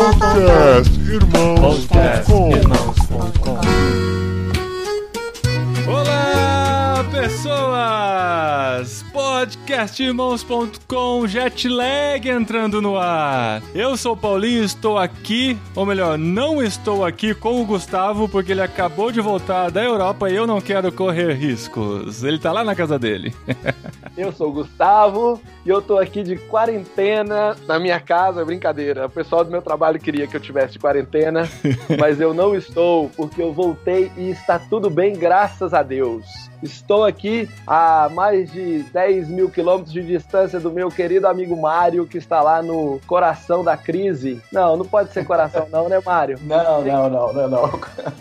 Podcast Irmãos.com Olá, pessoas! Podcastirmãos.com Jetlag entrando no ar. Eu sou o Paulinho, estou aqui, ou melhor, não estou aqui com o Gustavo porque ele acabou de voltar da Europa e eu não quero correr riscos. Ele tá lá na casa dele. Eu sou o Gustavo e eu tô aqui de quarentena na minha casa, brincadeira. O pessoal do meu trabalho queria que eu tivesse de quarentena, mas eu não estou, porque eu voltei e está tudo bem, graças a Deus. Estou aqui a mais de 10 mil quilômetros de distância do meu querido amigo Mário, que está lá no coração da crise. Não, não pode ser coração, não, né, Mário? Não, não, não, não, não.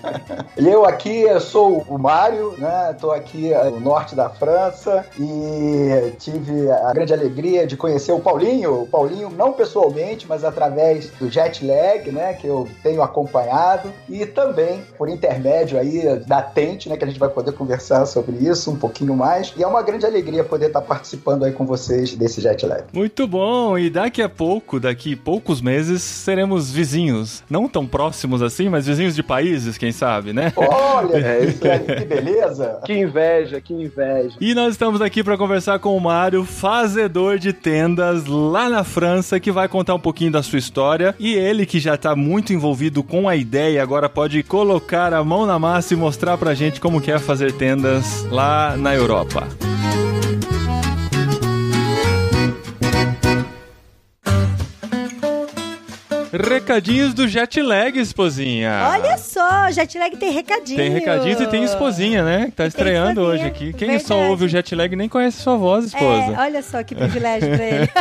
Eu aqui sou o Mário, né? Estou aqui no norte da França e tive a grande alegria de conhecer o Paulinho. O Paulinho, não pessoalmente, mas através do jet lag, né? Que eu tenho acompanhado e também por intermédio aí da Tente, né? Que a gente vai poder conversar sobre isso um pouquinho mais. E é uma grande alegria poder estar participando aí com vocês desse jet lag. Muito bom, e daqui a pouco, daqui poucos meses, seremos vizinhos. Não tão próximos assim, mas vizinhos de países, quem sabe, né? Olha, é isso aí, que beleza! Que inveja, que inveja. E nós estamos aqui para conversar com o Mário, fazedor de tendas lá na França, que vai contar um pouquinho da sua história. E ele, que já tá muito envolvido com a ideia, agora pode colocar a mão na massa e mostrar pra gente como que é fazer tendas lá na Europa. Recadinhos do Jetlag, esposinha. Olha só, Jetlag tem recadinho. Tem recadinhos e tem esposinha, né? Que tá E estreando hoje aqui. Quem verdade. só ouve o Jetlag nem conhece sua voz, esposa. É, olha só que privilégio pra ele.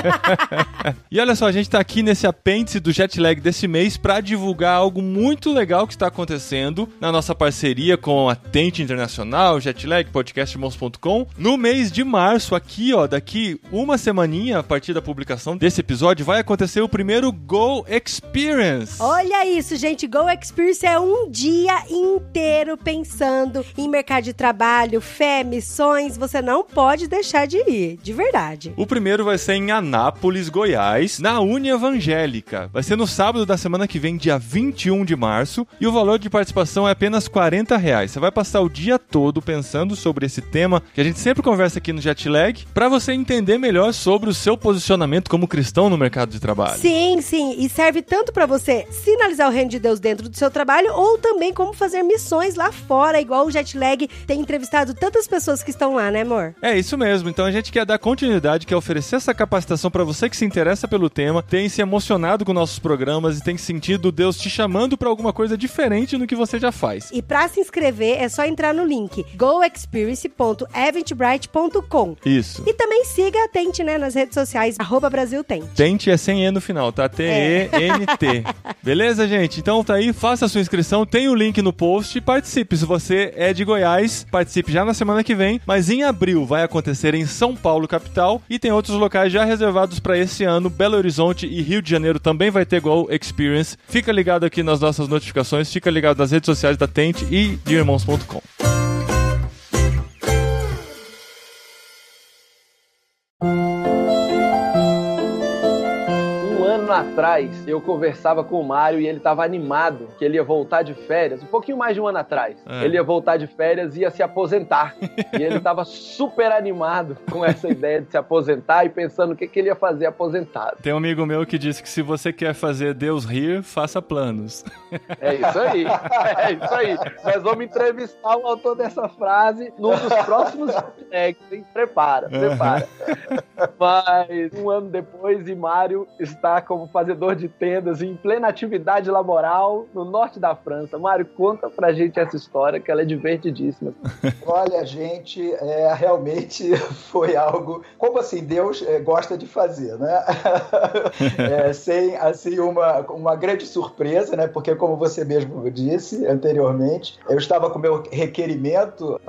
E olha só, a gente tá aqui nesse apêndice do Jetlag desse mês pra divulgar algo muito legal que está acontecendo na nossa parceria com a Tente Internacional, Jetlag, podcastirmãos.com. No mês de março, aqui, ó, daqui uma semaninha, a partir da publicação desse episódio, vai acontecer o primeiro Go Experience. Olha isso, gente. Go Experience é um dia inteiro pensando em mercado de trabalho, fé, missões. Você não pode deixar de ir, de verdade. O primeiro vai ser em Anápolis, Goiás, na Uni Evangélica. Vai ser no sábado da semana que vem, dia 21 de março, e o valor de participação é apenas 40 reais. Você vai passar o dia todo pensando sobre esse tema que a gente sempre conversa aqui no Jetlag, para você entender melhor sobre o seu posicionamento como cristão no mercado de trabalho. Sim, sim. E serve tanto pra você sinalizar o reino de Deus dentro do seu trabalho, ou também como fazer missões lá fora, igual o Jetlag tem entrevistado tantas pessoas que estão lá, né, amor? É isso mesmo. Então a gente quer dar continuidade, quer oferecer essa capacitação para você que se interessa pelo tema, tem se emocionado com nossos programas e tem sentido Deus te chamando para alguma coisa diferente no que você já faz. E pra se inscrever é só entrar no link goexperience.eventbrite.com. Isso. E também siga a Tente, né, nas redes sociais, arroba Brasil Tente. Tente é sem E no final, tá? T-E-N-T. Beleza, gente? Então tá aí, faça a sua inscrição, tem o link no post e participe. Se você é de Goiás, participe já na semana que vem. Mas em abril vai acontecer em São Paulo, capital, e tem outros locais já reservados para esse ano. Belo Horizonte e Rio de Janeiro também vai ter Go Experience. Fica ligado aqui nas nossas notificações, fica ligado nas redes sociais da Tente e de irmãos.com. atrás, eu conversava com o Mário e ele estava animado que ele ia voltar de férias, um pouquinho mais de um ano atrás. É. Ele ia voltar de férias e ia se aposentar. e ele estava super animado com essa ideia de se aposentar e pensando o que, que ele ia fazer aposentado. Tem um amigo meu que disse que se você quer fazer Deus rir, faça planos. É isso aí. É isso aí. Nós vamos entrevistar o autor dessa frase num dos próximos hein? Prepara, prepara. Mas um ano depois, e Mário está como fazedor de tendas em plena atividade laboral no norte da França. Mário, conta pra gente essa história, que ela é divertidíssima. Olha, gente, é, realmente foi algo, como assim, Deus é, gosta de fazer, né? É, sem, assim, uma, uma grande surpresa, né? Porque, como você mesmo disse anteriormente, eu estava com meu requerimento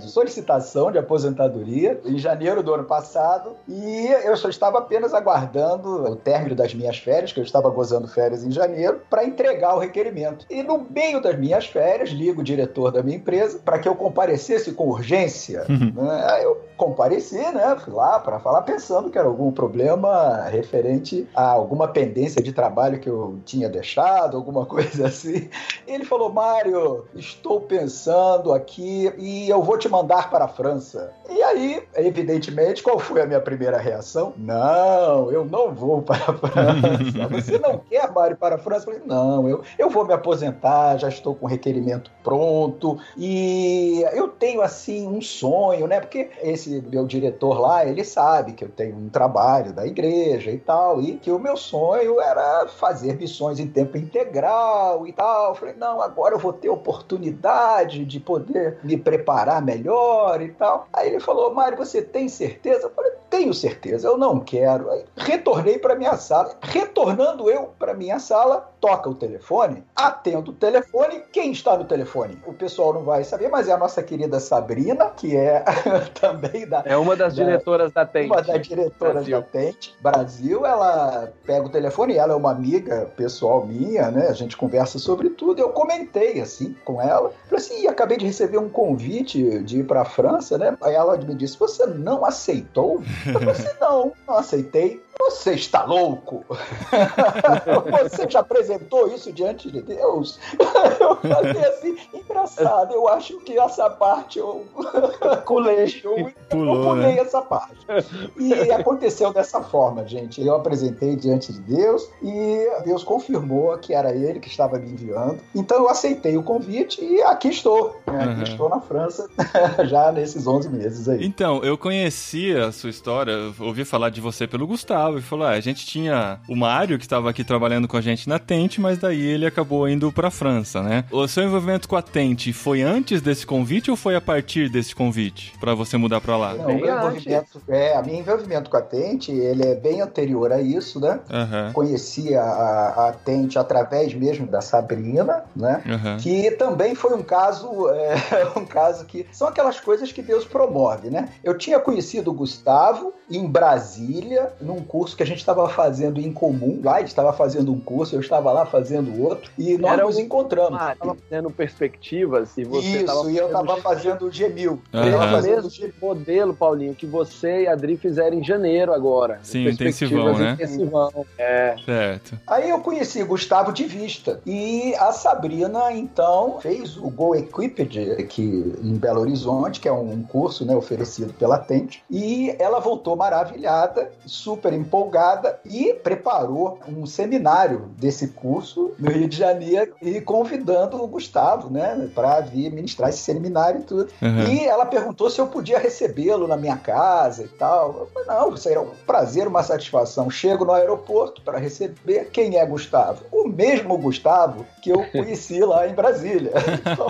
de solicitação de aposentadoria em janeiro do ano passado e eu só estava apenas aguardando o término das minhas férias que eu estava gozando férias em janeiro, para entregar o requerimento. E no meio das minhas férias, ligo o diretor da minha empresa para que eu comparecesse com urgência. Né? Aí eu compareci, né? Fui lá para falar pensando que era algum problema referente a alguma pendência de trabalho que eu tinha deixado, alguma coisa assim. Ele falou: Mário, estou pensando aqui e eu vou te mandar para a França. E aí, evidentemente, qual foi a minha primeira reação? Não, eu não vou para a França. Você não quer, Mário, para a França? Eu falei: não, eu, eu vou me aposentar, já estou com o requerimento pronto e eu tenho assim um sonho, né? Porque esse meu diretor lá, ele sabe que eu tenho um trabalho da igreja e tal, e que o meu sonho era fazer missões em tempo integral e tal. Eu falei, não, agora eu vou ter oportunidade de poder me preparar melhor e tal. Aí ele falou, Mário, você tem certeza? Eu falei, tenho certeza, eu não quero. Aí retornei para minha sala. Retornando eu para minha sala, toca o telefone, atendo o telefone. Quem está no telefone? O pessoal não vai saber, mas é a nossa querida Sabrina, que é também da. É uma das da, diretoras da Tente. Uma das diretoras Brasil. da Tente. Brasil, ela pega o telefone, ela é uma amiga pessoal minha, né? A gente conversa sobre tudo. Eu comentei assim com ela. Falei assim, acabei de receber um convite de ir para a França, né? Aí ela me disse: Você não aceitou? Eu falei assim, não, não aceitei. Você está louco? Você já apresentou isso diante de Deus? Eu falei assim, engraçado, eu acho que essa parte eu colei, eu, Pulou, pulei né? essa parte. E aconteceu dessa forma, gente. Eu apresentei diante de Deus e Deus confirmou que era ele que estava me enviando. Então eu aceitei o convite e aqui estou. né? Aqui Uhum. estou na França já nesses 11 meses aí. Então, eu conhecia a sua história, ouvi falar de você pelo Gustavo, e falou: ah, a gente tinha o Mário, que estava aqui trabalhando com a gente na Tente, mas daí ele acabou indo pra França, né? O seu envolvimento com a Tente foi antes desse convite ou foi a partir desse convite pra você mudar pra lá? Não, Bem o meu envolvimento, é, a minha envolvimento com a Tente, ele é bem anterior a isso, né? Aham, Conheci a, a, a Tente através mesmo da Sabrina, né? aham. Que também foi um caso, é, um caso que são aquelas coisas que Deus promove, né? Eu tinha conhecido o Gustavo em Brasília, num curso que a gente estava fazendo em comum. Lá ele estava fazendo um curso, eu estava lá fazendo outro, e nós Era nos um- encontramos. Ah, tava fazendo perspectivas e você Isso, tava e eu estava fazendo o Gemil. Aham. Eu fazendo o Gemil. modelo, Paulinho, que você e a Adri fizeram em janeiro agora. Sim, Perspectivas intensivão, né? intensivão. É. Certo. Aí eu conheci Gustavo de vista. E a Sabrina, então, fez o Go Equipped aqui em Belo Horizonte, que é um curso né, oferecido pela Tente. E ela voltou maravilhada, super empolgada e preparou um seminário desse curso no Rio de Janeiro e convidando o Gustavo, né, para vir ministrar esse seminário e tudo. Aham. E ela perguntou se eu podia recebê-lo na minha casa e tal. Eu falei, não, será um prazer, uma satisfação. Chego no aeroporto para receber. Quem é Gustavo? O mesmo Gustavo que eu conheci lá em Brasília. Então,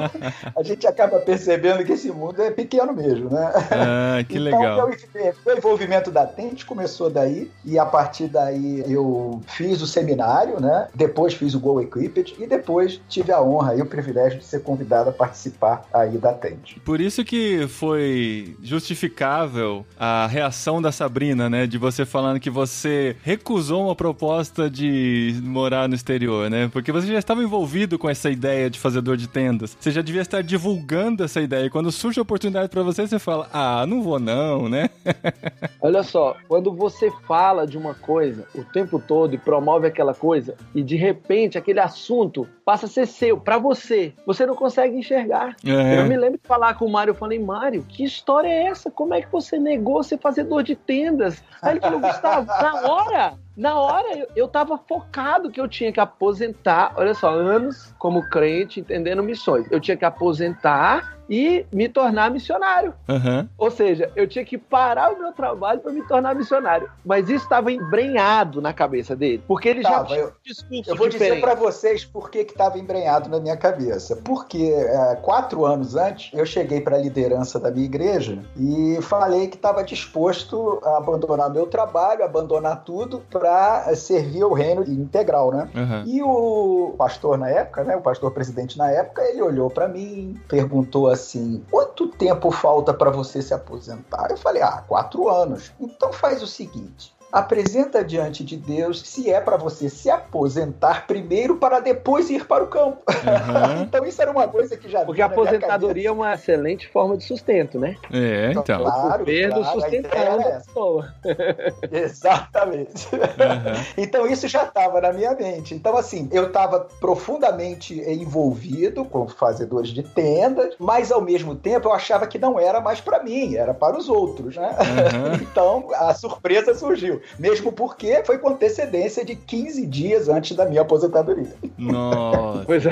a gente acaba percebendo que esse mundo é pequeno mesmo, né? Ah, que então, legal. meu- meu envolvimento da Tente começou daí, e a partir daí eu fiz o seminário, né? Depois fiz o Go Equipped, e depois tive a honra e o privilégio de ser convidado a participar aí da Tente. Por isso que foi justificável a reação da Sabrina, né? De você falando que você recusou uma proposta de morar no exterior, né? Porque você já estava envolvido com essa ideia de fazedor de tendas. Você já devia estar divulgando essa ideia. E quando surge a oportunidade pra você, você fala: Ah, não vou não, né? Olha só, quando você fala de uma coisa o tempo todo e promove aquela coisa, e de repente aquele assunto passa a ser seu, pra você, você não consegue enxergar. É. Eu me lembro de falar com o Mário, eu falei, Mário, que história é essa? Como é que você negou ser fazedor de tendas? Aí ele falou, Gustavo, na hora, na hora eu, eu tava focado que eu tinha que aposentar, olha só, anos como crente, entendendo missões. Eu tinha que aposentar e me tornar missionário. Aham. Ou seja, eu tinha que parar o meu trabalho para me tornar missionário. Mas isso estava embrenhado na cabeça dele. Porque ele já Tava, tinha eu- um discurso Eu vou dizer diferente. para vocês por que estava embrenhado na minha cabeça. Porque é, quatro anos antes eu cheguei para a liderança da minha igreja e falei que estava disposto a abandonar meu trabalho, abandonar tudo para servir o reino integral, né? Aham. E o pastor na época, né, o pastor presidente na época, ele olhou para mim, perguntou assim: quanto tempo falta para você se aposentar? Eu falei: ah, quatro anos. Então faz o seguinte. Apresenta diante de Deus se é para você se aposentar primeiro para depois ir para o campo. Aham. então isso era uma coisa que já Porque a aposentadoria é uma excelente forma de sustento, né? É, então. Claro, o governo claro, a sustentando ideia a essa. pessoa. Exatamente. Aham. Então isso já estava na minha mente. Então, assim, eu estava profundamente envolvido com fazedores de tendas, mas ao mesmo tempo eu achava que não era mais para mim, era para os outros, né? Aham. Então a surpresa surgiu. Mesmo porque foi com antecedência de 15 dias antes da minha aposentadoria. Nossa. Pois é.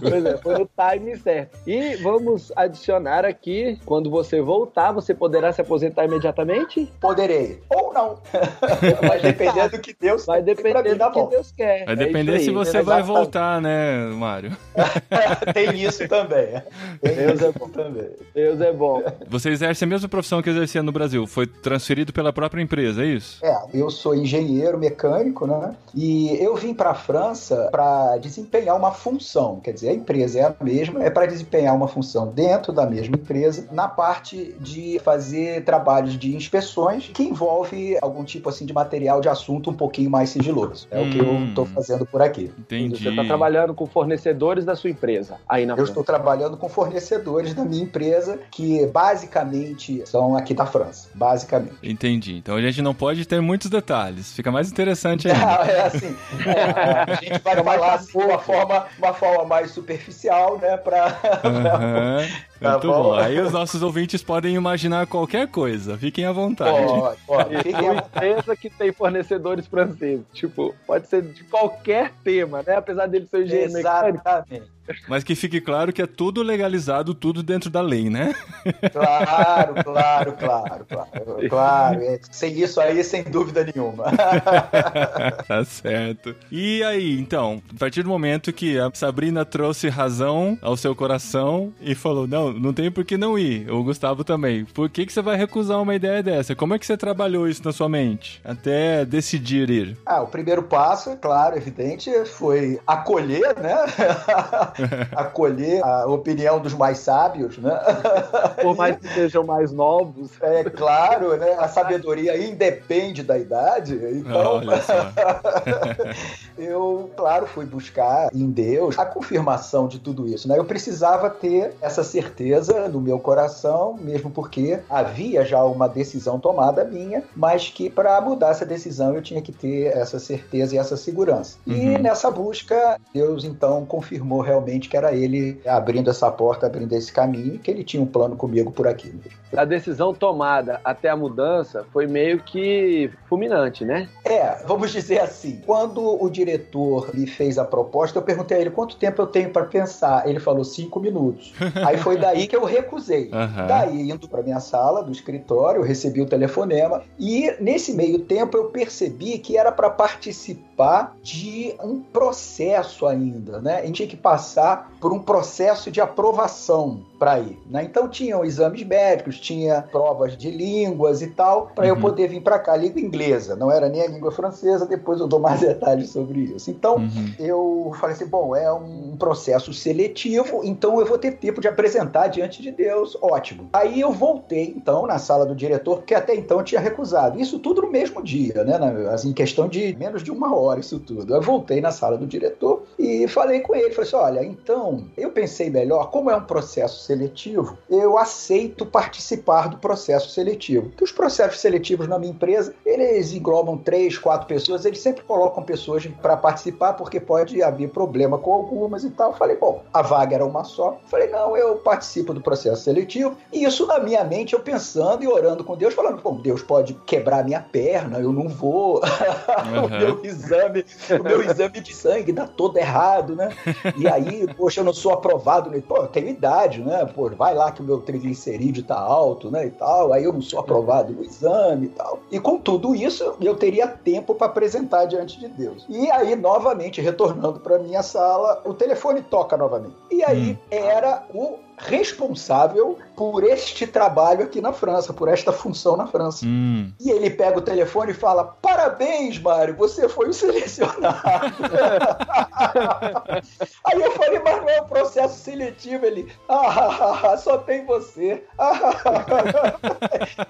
Pois é, foi no time certo. E vamos adicionar aqui, quando você voltar, você poderá se aposentar imediatamente? Poderei. Ou não. mas dependendo do que Deus Vai depender mim na do que. Deus quer. Vai É depender se aí. você vai exatamente. voltar, né, Mário? Tem isso também. Tem Deus é bom. também. Deus é bom. Você exerce a mesma profissão que exercia no Brasil. Foi transferido pela própria empresa, é isso? É, eu sou engenheiro mecânico, né? E eu vim para a França para desempenhar uma função. Quer dizer, a empresa é a mesma, é para desempenhar uma função dentro da mesma empresa, na parte de fazer trabalhos de inspeções que envolve algum tipo assim de material de assunto um pouquinho mais sigiloso. É o que eu Hum. estou fazendo por aqui. Entendi. Você está trabalhando com fornecedores da sua empresa. Aí na Eu estou trabalhando com fornecedores da minha empresa que basicamente são aqui da França, basicamente. Entendi. Então a gente não pode ter muitos detalhes. Fica mais interessante ainda. Não, é assim. é, a gente vai falar assim, de uma forma, uma forma mais superficial, né? Pra, Aham. Tá Muito bom. bom. Aí os nossos ouvintes podem imaginar qualquer coisa. Fiquem à vontade. Pode, pode. Fiquem empresa que tem fornecedores franceses. Tipo, pode ser de qualquer tema, né? Apesar dele ser engenheiro mecânico. Mas que fique claro que é tudo legalizado, tudo dentro da lei, né? Claro, claro, claro, claro. Claro. É, sem isso aí, sem dúvida nenhuma. tá certo. E aí, então, a partir do momento que a Sabrina trouxe razão ao seu coração e falou: não, não tem por que não ir. O Gustavo também. Por que, que você vai recusar uma ideia dessa? Como é que você trabalhou isso na sua mente até decidir ir? Ah, o primeiro passo, é claro, evidente, foi acolher, né? acolher a opinião dos mais sábios, né? Por mais que sejam mais novos. É claro, né? A sabedoria independe da idade. Então, Olha só. eu, claro, fui buscar em Deus a confirmação de tudo isso, né? Eu precisava ter essa certeza no meu coração, mesmo porque havia já uma decisão tomada minha, mas que para mudar essa decisão eu tinha que ter essa certeza e essa segurança. E Uhum. nessa busca, Deus então confirmou realmente que era ele abrindo essa porta, abrindo esse caminho, e que ele tinha um plano comigo por aqui. mesmo. A decisão tomada até a mudança foi meio que fulminante, né? É, vamos dizer assim, quando o diretor me fez a proposta, eu perguntei a ele quanto tempo eu tenho para pensar. Ele falou cinco minutos. Aí foi daí que eu recusei. Aham. Daí, indo para minha sala do escritório, eu recebi o telefonema e nesse meio tempo eu percebi que era para participar de um processo ainda, né? A gente tinha que passar por um processo de aprovação para ir, né? Então tinham exames médicos, tinha provas de línguas e tal, para eu Uhum. poder vir para cá, língua inglesa, não era nem a língua francesa, depois eu dou mais detalhes sobre isso. Então, Uhum. eu falei assim: bom, é um processo seletivo, então eu vou ter tempo de apresentar diante de Deus. Ótimo. Aí eu voltei, então, na sala do diretor, porque até então eu tinha recusado. Isso tudo no mesmo dia, né? na- Assim, em questão de menos de uma hora, isso tudo. Eu voltei na sala do diretor e falei com ele: falei assim, olha, então, eu pensei melhor, como é um processo seletivo, eu aceito participar do processo seletivo. Porque os processos seletivos na minha empresa, eles englobam três, quatro pessoas, eles sempre colocam pessoas para participar, porque pode haver problema com algumas e tal. Falei, bom, a vaga era uma só. Falei, não, eu participo do processo seletivo. E isso na minha mente, eu pensando e orando com Deus, falando, bom, Deus pode quebrar minha perna, eu não vou. o Uhum. meu exame, o meu exame de sangue dá todo errado, né? E aí, poxa, eu não sou aprovado, né? Pô, eu tenho idade, né? Pô, vai lá que o meu triglicerídeo tá alto, né? E tal, aí eu não sou aprovado no exame e tal. E com tudo isso, eu teria tempo para apresentar diante de Deus. E aí, novamente, retornando para minha sala, o telefone toca novamente. E aí Hum. era o responsável por este trabalho aqui na França, por esta função na França. Hum. E ele pega o telefone e fala: Parabéns, Mário, você foi o selecionado. Aí eu falei: Mas não é um processo seletivo. Ele: Ah, só tem você.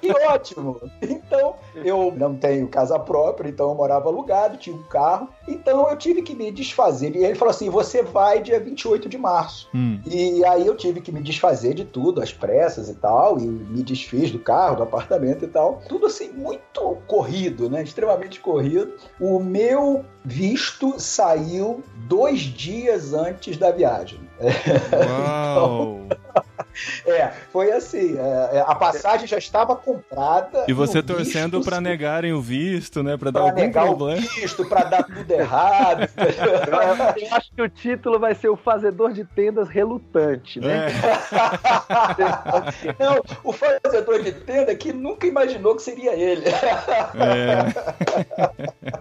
que ótimo. Então, eu não tenho casa própria, então eu morava alugado, tinha um carro. Então eu tive que me desfazer. E ele falou assim: Você vai dia 28 de março. Hum. E aí eu tive que me desfazer de tudo, às e tal, e me desfiz do carro, do apartamento e tal. Tudo assim, muito corrido, né? Extremamente corrido. O meu visto saiu dois dias antes da viagem. Uau! É, foi assim. é, é, a passagem já estava comprada. E você torcendo se- negarem o visto, né? Pra dar pra algum negar problema. o visto, pra dar tudo errado. Eu acho que o título vai ser o Fazedor de Tendas Relutante, né? É. Não, o fazedor de tenda que nunca imaginou que seria ele. É.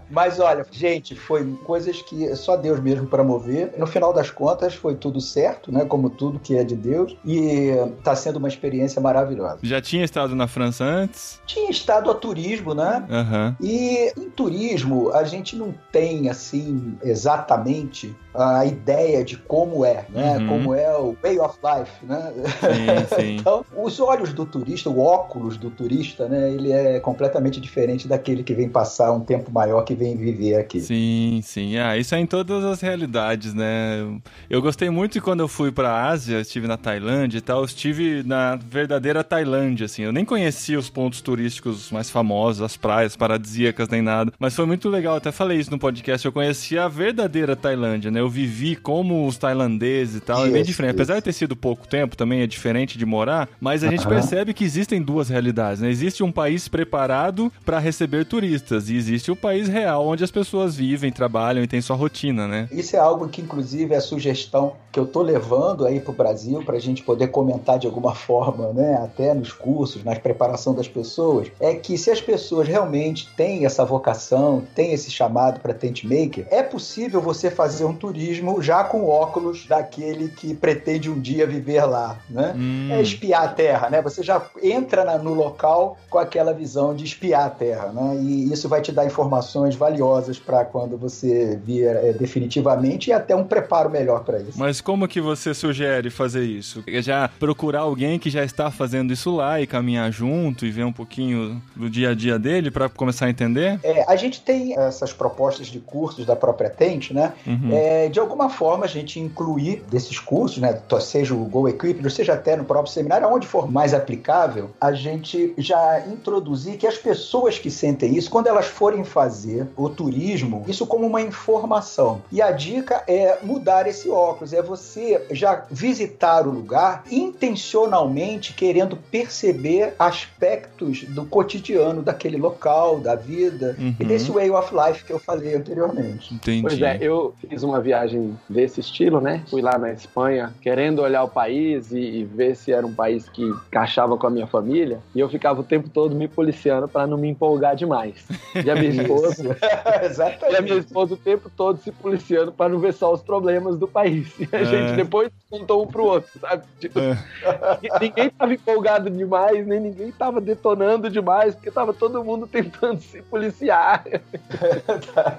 Mas olha, gente, foi coisas que só Deus mesmo para mover. No final das contas, foi tudo certo, né? Como tudo que é de Deus. E tá sendo uma experiência maravilhosa. Já tinha estado na França antes? Tinha estado a turismo, né? Aham. E em turismo, a gente não tem, assim, exatamente a ideia de como é, né? Uhum. Como é o way of life, né? Sim, sim. Então, os olhos do turista, o óculos do turista, né? Ele é completamente diferente daquele que vem passar um tempo maior que vem viver aqui. Sim, sim. Ah, isso é em todas as realidades, né? Eu gostei muito quando eu fui pra Ásia, estive na Tailândia e tal, eu estive na verdadeira Tailândia, assim. Eu nem conhecia os pontos turísticos mais famosos, as praias paradisíacas nem nada, mas foi muito legal, até falei isso no podcast, eu conheci a verdadeira Tailândia, né? Eu vivi como os tailandeses e tal, é bem Isso, diferente. Apesar de ter sido pouco tempo, também é diferente de morar, mas a gente percebe que existem duas realidades, né? Existe um país preparado para receber turistas e existe o país real onde as pessoas vivem, trabalham e têm sua rotina, né? Isso é algo que, inclusive, é a sugestão que eu tô levando aí pro Brasil para a gente poder comentar de alguma forma, né? Até nos cursos, na preparação das pessoas, é que se as pessoas realmente têm essa vocação, têm esse chamado para tent maker, é possível você fazer um turismo já com óculos daquele que pretende um dia viver lá, né? Hum, É espiar a terra, né? Você já entra na- no local com aquela visão de espiar a terra, né? E isso vai te dar informações valiosas para quando você vir é, definitivamente e até um preparo melhor para isso. Mas como que você sugere fazer isso? Já procurar alguém que já está fazendo isso lá e caminhar junto e ver um pouquinho do dia a dia dele para começar a entender? É, a gente tem essas propostas de cursos da própria Tente, né? Uhum. É, de alguma forma a gente incluir desses cursos, né, seja o Go Equip, seja até no próprio seminário, onde for mais aplicável, a gente já introduzir que as pessoas que sentem isso, quando elas forem fazer o turismo, isso como uma informação. E a dica é mudar esse óculos, é você já visitar o lugar intencionalmente querendo perceber aspectos do cotidiano daquele local, da vida Uhum. e desse way of life que eu falei anteriormente. Entendi. Pois é, eu fiz uma viagem desse estilo, né? Fui lá na Espanha querendo olhar o país e, e ver se era um país que encaixava com a minha família. E eu ficava o tempo todo me policiando para não me empolgar demais. E a minha esposa, e a minha esposa o tempo todo se policiando para não ver só os problemas do país. E a É. gente depois contou um pro outro, sabe? É. Ninguém tava empolgado demais, nem ninguém tava detonando demais, porque tava todo mundo tentando se policiar.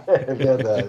É verdade.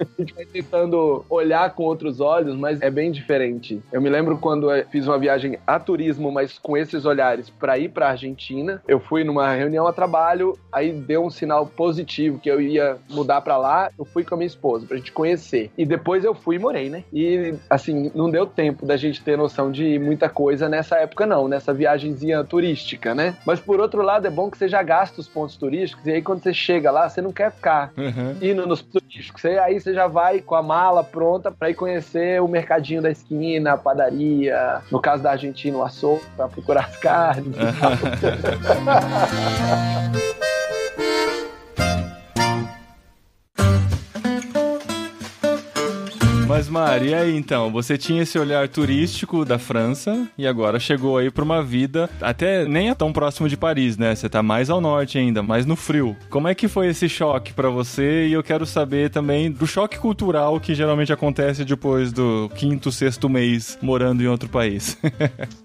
A gente vai tentando olhar com outros olhos, mas é bem diferente. Eu me lembro quando eu fiz uma viagem a turismo, mas com esses olhares para ir para Argentina. Eu fui numa reunião a trabalho, aí deu um sinal positivo que eu ia mudar para lá. Eu fui com a minha esposa pra gente conhecer. E depois eu fui e morei, né? E assim, não deu tempo da gente ter noção de muita coisa nessa época não, nessa viagemzinha turística, né? Mas por outro lado é bom que você já gasta os pontos turísticos e aí quando você chega lá, você não quer ficar Uhum. indo nos turísticos. Você- Aí você já vai com a mala pronta para ir conhecer o mercadinho da esquina, a padaria, no caso da Argentina, o açougue, para procurar as carnes. Mas, Mari, e aí então? Você tinha esse olhar turístico da França e agora chegou aí pra uma vida até nem é tão próximo de Paris, né? Você tá mais ao norte ainda, mais no frio. Como é que foi esse choque pra você? E eu quero saber também do choque cultural que geralmente acontece depois do quinto, sexto mês morando em outro país.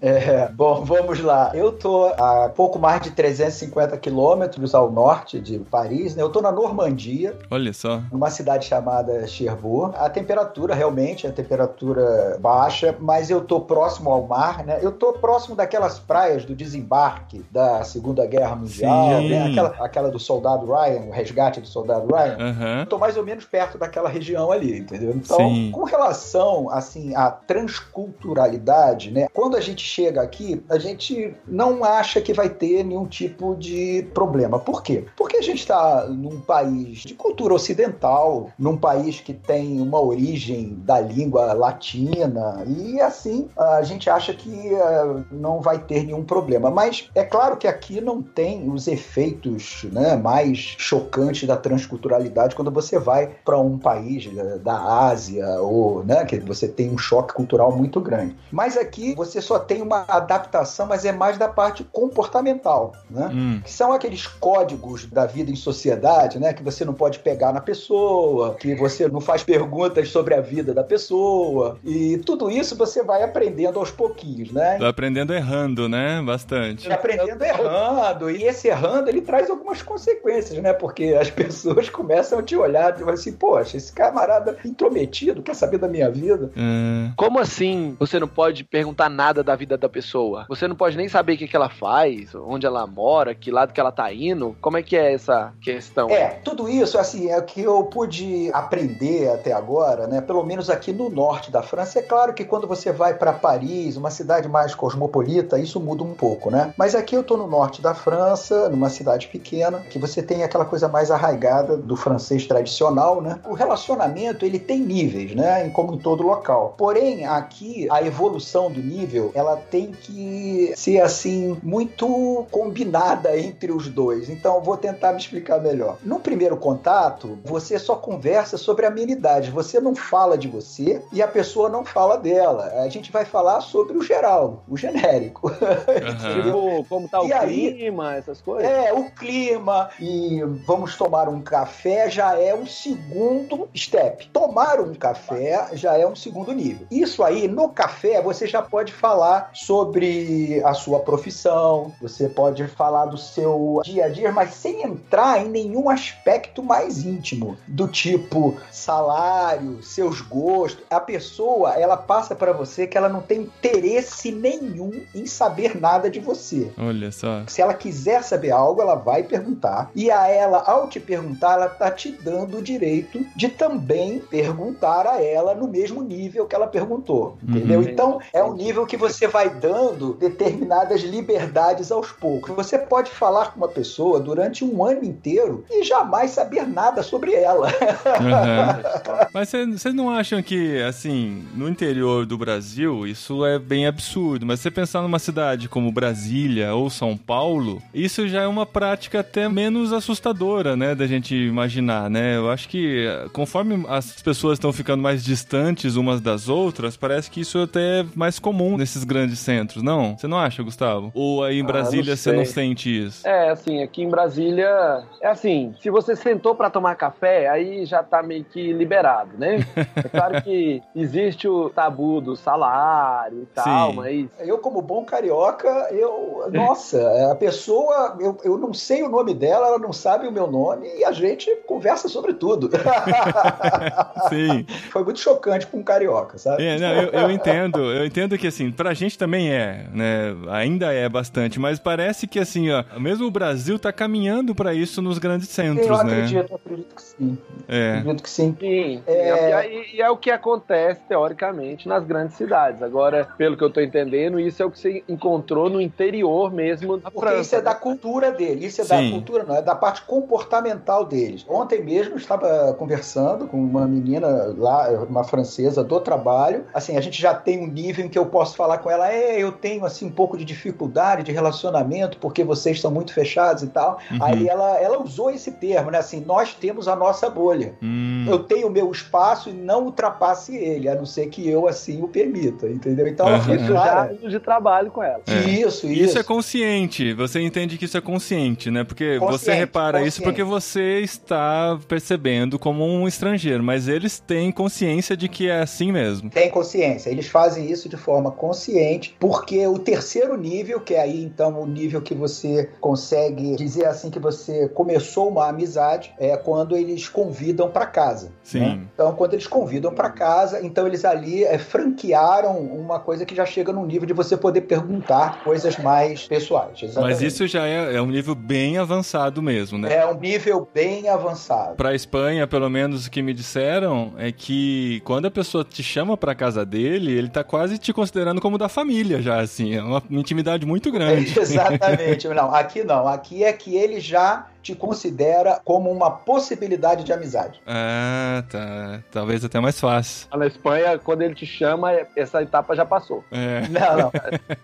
É, bom, vamos lá. Eu tô a pouco mais de 350 quilômetros ao norte de Paris, né? Eu tô na Normandia, Olha só. numa cidade chamada Cherbourg. A temperatura realmente é temperatura baixa, mas eu tô próximo ao mar, né? Eu tô próximo daquelas praias do desembarque da Segunda Guerra Mundial, Sim. né? Aquela, aquela do soldado Ryan, o resgate do soldado Ryan. Aham. Eu tô mais ou menos perto daquela região ali, entendeu? Então, Sim. com relação assim à transculturalidade, né? Quando a gente chega aqui, a gente não acha que vai ter nenhum tipo de problema. Por quê? Porque a gente está num país de cultura ocidental, num país que tem uma origem da língua latina e assim a gente acha que eh, não vai ter nenhum problema. Mas é claro que aqui não tem os efeitos né, mais chocantes da transculturalidade quando você vai para um país eh, da Ásia ou né, que você tem um choque cultural muito grande. Mas aqui você só tem uma adaptação, mas é mais da parte comportamental, né? Hum. que são aqueles códigos da vida em sociedade, né? Que você não pode pegar na pessoa, que você não faz perguntas sobre a vida da pessoa. E tudo isso você vai aprendendo aos pouquinhos, né? Tô aprendendo errando, né? Bastante. E aprendendo errando. E esse errando, ele traz algumas consequências, né? Porque as pessoas começam a te olhar e falam assim, poxa, esse camarada intrometido, quer saber da minha vida? É. Como assim você não pode perguntar nada da vida da pessoa? Você não pode nem saber o que, que ela faz, onde ela mora, que lado que ela tá indo? Como é que é essa questão? É, tudo isso, assim, é o que eu pude aprender até agora, né? Pelo menos aqui no norte da França. É claro que quando você vai para Paris, uma cidade mais cosmopolita, isso muda um pouco, né? Mas aqui eu tô no norte da França, numa cidade pequena, que você tem aquela coisa mais arraigada do francês tradicional, né? O relacionamento, ele tem níveis, né? Como em todo local. Porém, aqui, a evolução do nível, ela tem que ser, assim, muito combinada entre os dois. Então, vou tentar me explicar melhor. No primeiro contato, você só conversa sobre amenidades. Você não fala de você e a pessoa não fala dela. A gente vai falar sobre o geral, o genérico. Tipo, como tá o E aí- clima, essas coisas? É, o clima e vamos tomar um café já é um segundo step. Tomar um café já é um segundo nível. Isso aí, no café, você já pode falar sobre a sua profissão, você pode falar do seu dia a dia, mas sem entrar em nenhum aspecto mais íntimo, do tipo salário, seus gostos. A pessoa, ela passa para você que ela não tem interesse nenhum em saber nada de você. Olha só. Se ela quiser saber algo, ela vai perguntar. E a ela, ao te perguntar, ela tá te dando o direito de também perguntar a ela no mesmo nível que ela perguntou. Entendeu? Uhum. Então, é um nível que você vai dando determinadas liberdades aos poucos. Você pode falar com uma pessoa durante um ano inteiro e jamais saber nada sobre ela. Aham. Mas vocês não acham que, assim, no interior do Brasil, isso é bem absurdo? Mas se você pensar numa cidade como Brasília ou São Paulo, isso já é uma prática até menos assustadora, né, da gente imaginar, né? Eu acho que conforme as pessoas estão ficando mais distantes umas das outras, parece que isso até é mais comum nesses grandes centros, não? Você não acha, Gustavo? Ou aí em Ah, Brasília não você não sente isso? É, assim, aqui em Brasília, é assim, se você sentou pra tomar café, aí já tá meio que liberado, né? É claro que existe o tabu do salário e tal, Sim. mas Eu, como bom carioca, eu. Nossa, a pessoa, eu, eu não sei o nome dela, ela não sabe o meu nome e a gente conversa sobre tudo. Sim. Foi muito chocante com um carioca, sabe? É, não, eu, eu entendo, eu entendo que assim, pra gente também é, né? Ainda é bastante, mas parece que assim, ó, mesmo o Brasil tá caminhando pra isso nos grandes centros, eu né? acredito, eu acredito que sim. É. Acredito que sim. Sim, É. e, e é o que acontece, teoricamente, nas grandes cidades. Agora, pelo que eu tô entendendo, isso é o que você encontrou no interior mesmo da Porque França. isso é da né? cultura dele, isso é Sim. da cultura, não, é da parte comportamental deles. Ontem mesmo eu estava conversando com uma menina lá, uma francesa do trabalho. Assim, a gente já tem um nível em que eu posso falar com ela, é, eu tenho assim um pouco de dificuldade de relacionamento porque vocês são muito fechados e tal. Uhum. Aí ela, ela usou esse termo, né? Assim, nós temos a nossa bolha. Hum, Eu tenho o meu espaço e não não ultrapasse ele, a não ser que eu assim o permita, entendeu? Então ela foi Isso já clara. é de trabalho com ela. É. Isso, isso. Isso é consciente, você entende que isso é consciente, né? Porque você Consciente, repara isso consciente. porque você está percebendo como um estrangeiro, mas eles têm consciência de que é assim mesmo. Tem consciência. Eles fazem isso de forma consciente, porque o terceiro nível, que é aí então o nível que você consegue dizer assim que você começou uma amizade, é quando eles convidam para casa. Sim. né? Então, quando eles convidam para casa, então eles ali é, franquearam uma coisa que já chega num nível de você poder perguntar coisas mais pessoais. Mas exatamente. isso já é, é um nível bem avançado mesmo, né? é um nível bem avançado. Pra Espanha, pelo menos o que me disseram é que quando a pessoa te chama pra casa dele, ele tá quase te considerando como da família já, assim. É uma intimidade muito grande. Exatamente. Não, aqui não. Aqui é que ele já te considera como uma possibilidade de amizade. Ah, tá. Talvez até mais fácil. Na Espanha, quando ele te chama, essa etapa já passou. É. Não, não.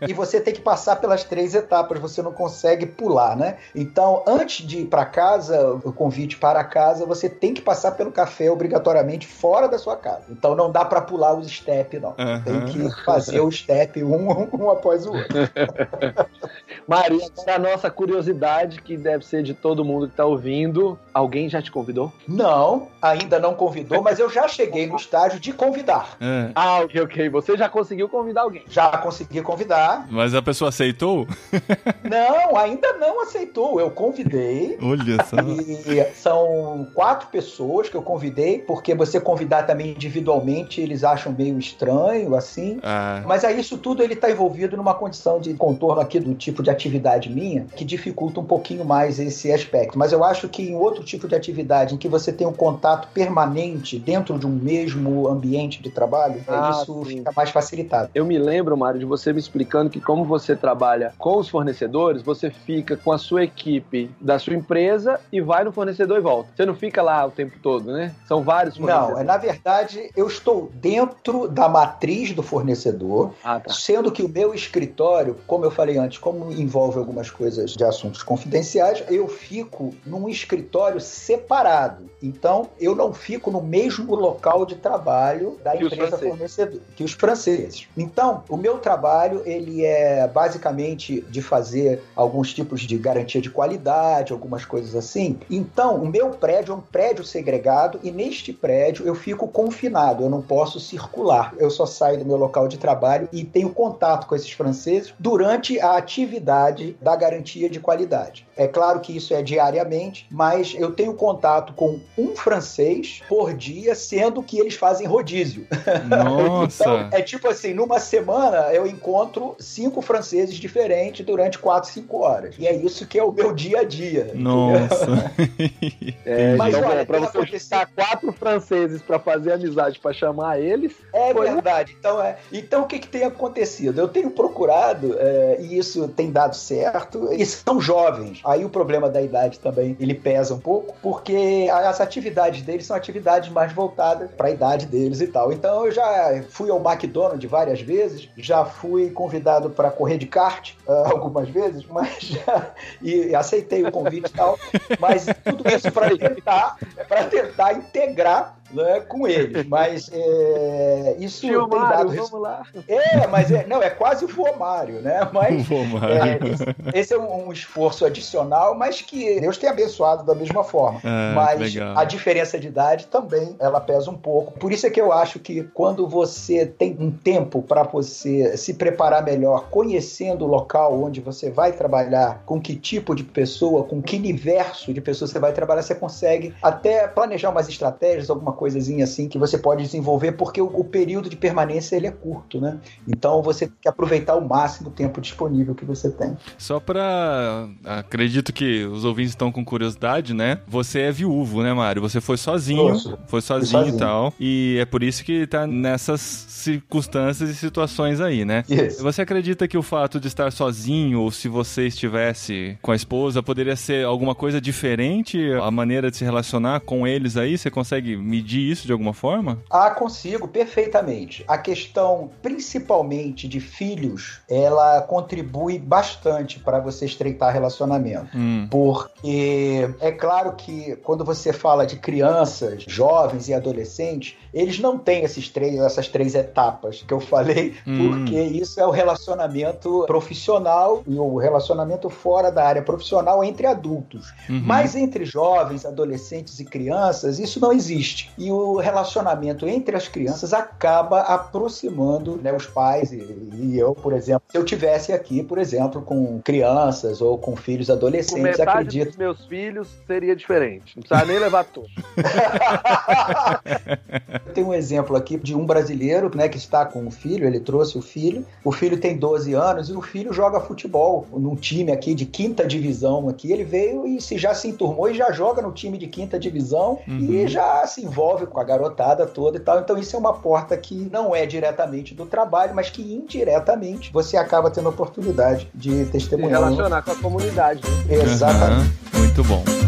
E você tem que passar pelas três etapas, você não consegue pular, né? Então, antes de ir para casa, o convite para casa, você tem que passar pelo café obrigatoriamente fora da sua casa. Então não dá para pular os step, não. Aham. Tem que fazer o step um, um após o outro. Maria, agora a nossa curiosidade, que deve ser de todo mundo que tá ouvindo. Alguém já te convidou? Não, ainda não convidou, mas eu já cheguei no estágio de convidar. É. Ah, ok, ok. Você já conseguiu convidar alguém. Já consegui convidar. Mas a pessoa aceitou? Não, ainda não aceitou. Eu convidei. Olha só. E são quatro pessoas que eu convidei, porque você convidar também individualmente, eles acham meio estranho, assim. Ah, Mas aí isso tudo ele está envolvido numa condição de contorno aqui do tipo de atividade minha, que dificulta um pouquinho mais esse aspecto. Mas eu acho que em outro tipo de atividade, em que você tem um contato permanente dentro de um mesmo ambiente de trabalho, Ah, isso sim. fica mais facilitado. Eu me lembro, Mário, de você me explicando que como você trabalha com os fornecedores, você fica com a sua equipe da sua empresa e vai no fornecedor e volta. Você não fica lá o tempo todo, né? São vários Não, fornecedores. é, na verdade, eu estou dentro da matriz do fornecedor, Ah, tá. Sendo que o meu escritório, como eu falei antes, como envolve algumas coisas de assuntos confidenciais, eu fico num escritório separado. Então, eu não fico no mesmo local de trabalho da Que empresa fornecedora, que os franceses. Então, o meu trabalho, ele é basicamente de fazer alguns tipos de garantia de qualidade, algumas coisas assim. Então, o meu prédio é um prédio segregado e neste prédio eu fico confinado, eu não posso circular. Eu só saio do meu local de trabalho e tenho contato com esses franceses durante a atividade da garantia de qualidade. É claro que isso é diariamente, mas eu tenho contato com um francês por dia, sendo que eles fazem rodízio. nossa. Então, é tipo assim, numa semana eu encontro cinco franceses diferentes durante quatro, cinco horas. E é isso que é o meu dia a dia. Nossa. É, Mas então, olha, tem você juntar quatro franceses pra fazer amizade, pra chamar eles, É Foi. verdade. Então, é, então o que, que tem acontecido? Eu tenho procurado, é, e isso tem dado certo, e são jovens. Aí o problema da idade também, ele pesa um pouco, porque as atividades deles são atividades mais voltadas para a idade deles e tal. Então eu já fui ao McDonald's várias vezes, já fui convidado para correr de kart ah, algumas vezes, mas já, e aceitei o convite e tal. Mas tudo isso para tentar, para tentar integrar né, com eles. Mas é, isso tio tem Mário, dado resultado. vamos lá. É, mas é, não, é quase o Fomário, né? Mas é, esse, é um, um esforço adicional, mas que Deus tem abençoado da mesma forma. Ah, mas legal. a diferença de idade também ela pesa um pouco. Por isso é que eu acho que quando você tem um tempo para você se preparar melhor, conhecendo o local onde você vai trabalhar, com que tipo de pessoa, com que universo de pessoas você vai trabalhar, você consegue até planejar umas estratégias, alguma coisazinha assim que você pode desenvolver, porque o, o período de permanência ele é curto, né? Então você tem que aproveitar o máximo tempo disponível que você tem. Só pra. Acredito que os ouvintes estão com curiosidade, né? Você é viúvo, né, Mário? Você foi sozinho. Sou, Foi sozinho, sozinho. e tal. E é por isso que tá nessas circunstâncias e situações aí, né? Isso. Você acredita que o fato de estar sozinho, ou se você estivesse com a esposa, poderia ser alguma coisa diferente? A maneira de se relacionar com eles aí? Você consegue medir medir isso de alguma forma? Ah, consigo, perfeitamente. A questão, principalmente de filhos, ela contribui bastante para você estreitar relacionamento. Hum. Porque é claro que quando você fala de crianças, jovens e adolescentes, eles não têm esses três, essas três etapas que eu falei, Hum. porque isso é o relacionamento profissional e o relacionamento fora da área profissional entre adultos. Uhum. Mas entre jovens, adolescentes e crianças, isso não existe. E o relacionamento entre as crianças acaba aproximando né, os pais e, e eu, por exemplo. Se eu tivesse aqui, por exemplo, com crianças ou com filhos Com adolescentes, metade acredito. dos meus filhos seria diferente. Não precisava nem levar todos. Tem um exemplo aqui de um brasileiro né, que está com um filho, ele trouxe o filho. O filho tem 12 anos e o filho joga futebol num time aqui de quinta divisão aqui. Ele veio e se já se enturmou e já joga no time de quinta divisão Uhum. e já se envolve com a garotada toda e tal. Então isso é uma porta que não é diretamente do trabalho, mas que indiretamente você acaba tendo a oportunidade de Se testemunhar. relacionar com a comunidade. né? Exatamente. Aham, Muito bom.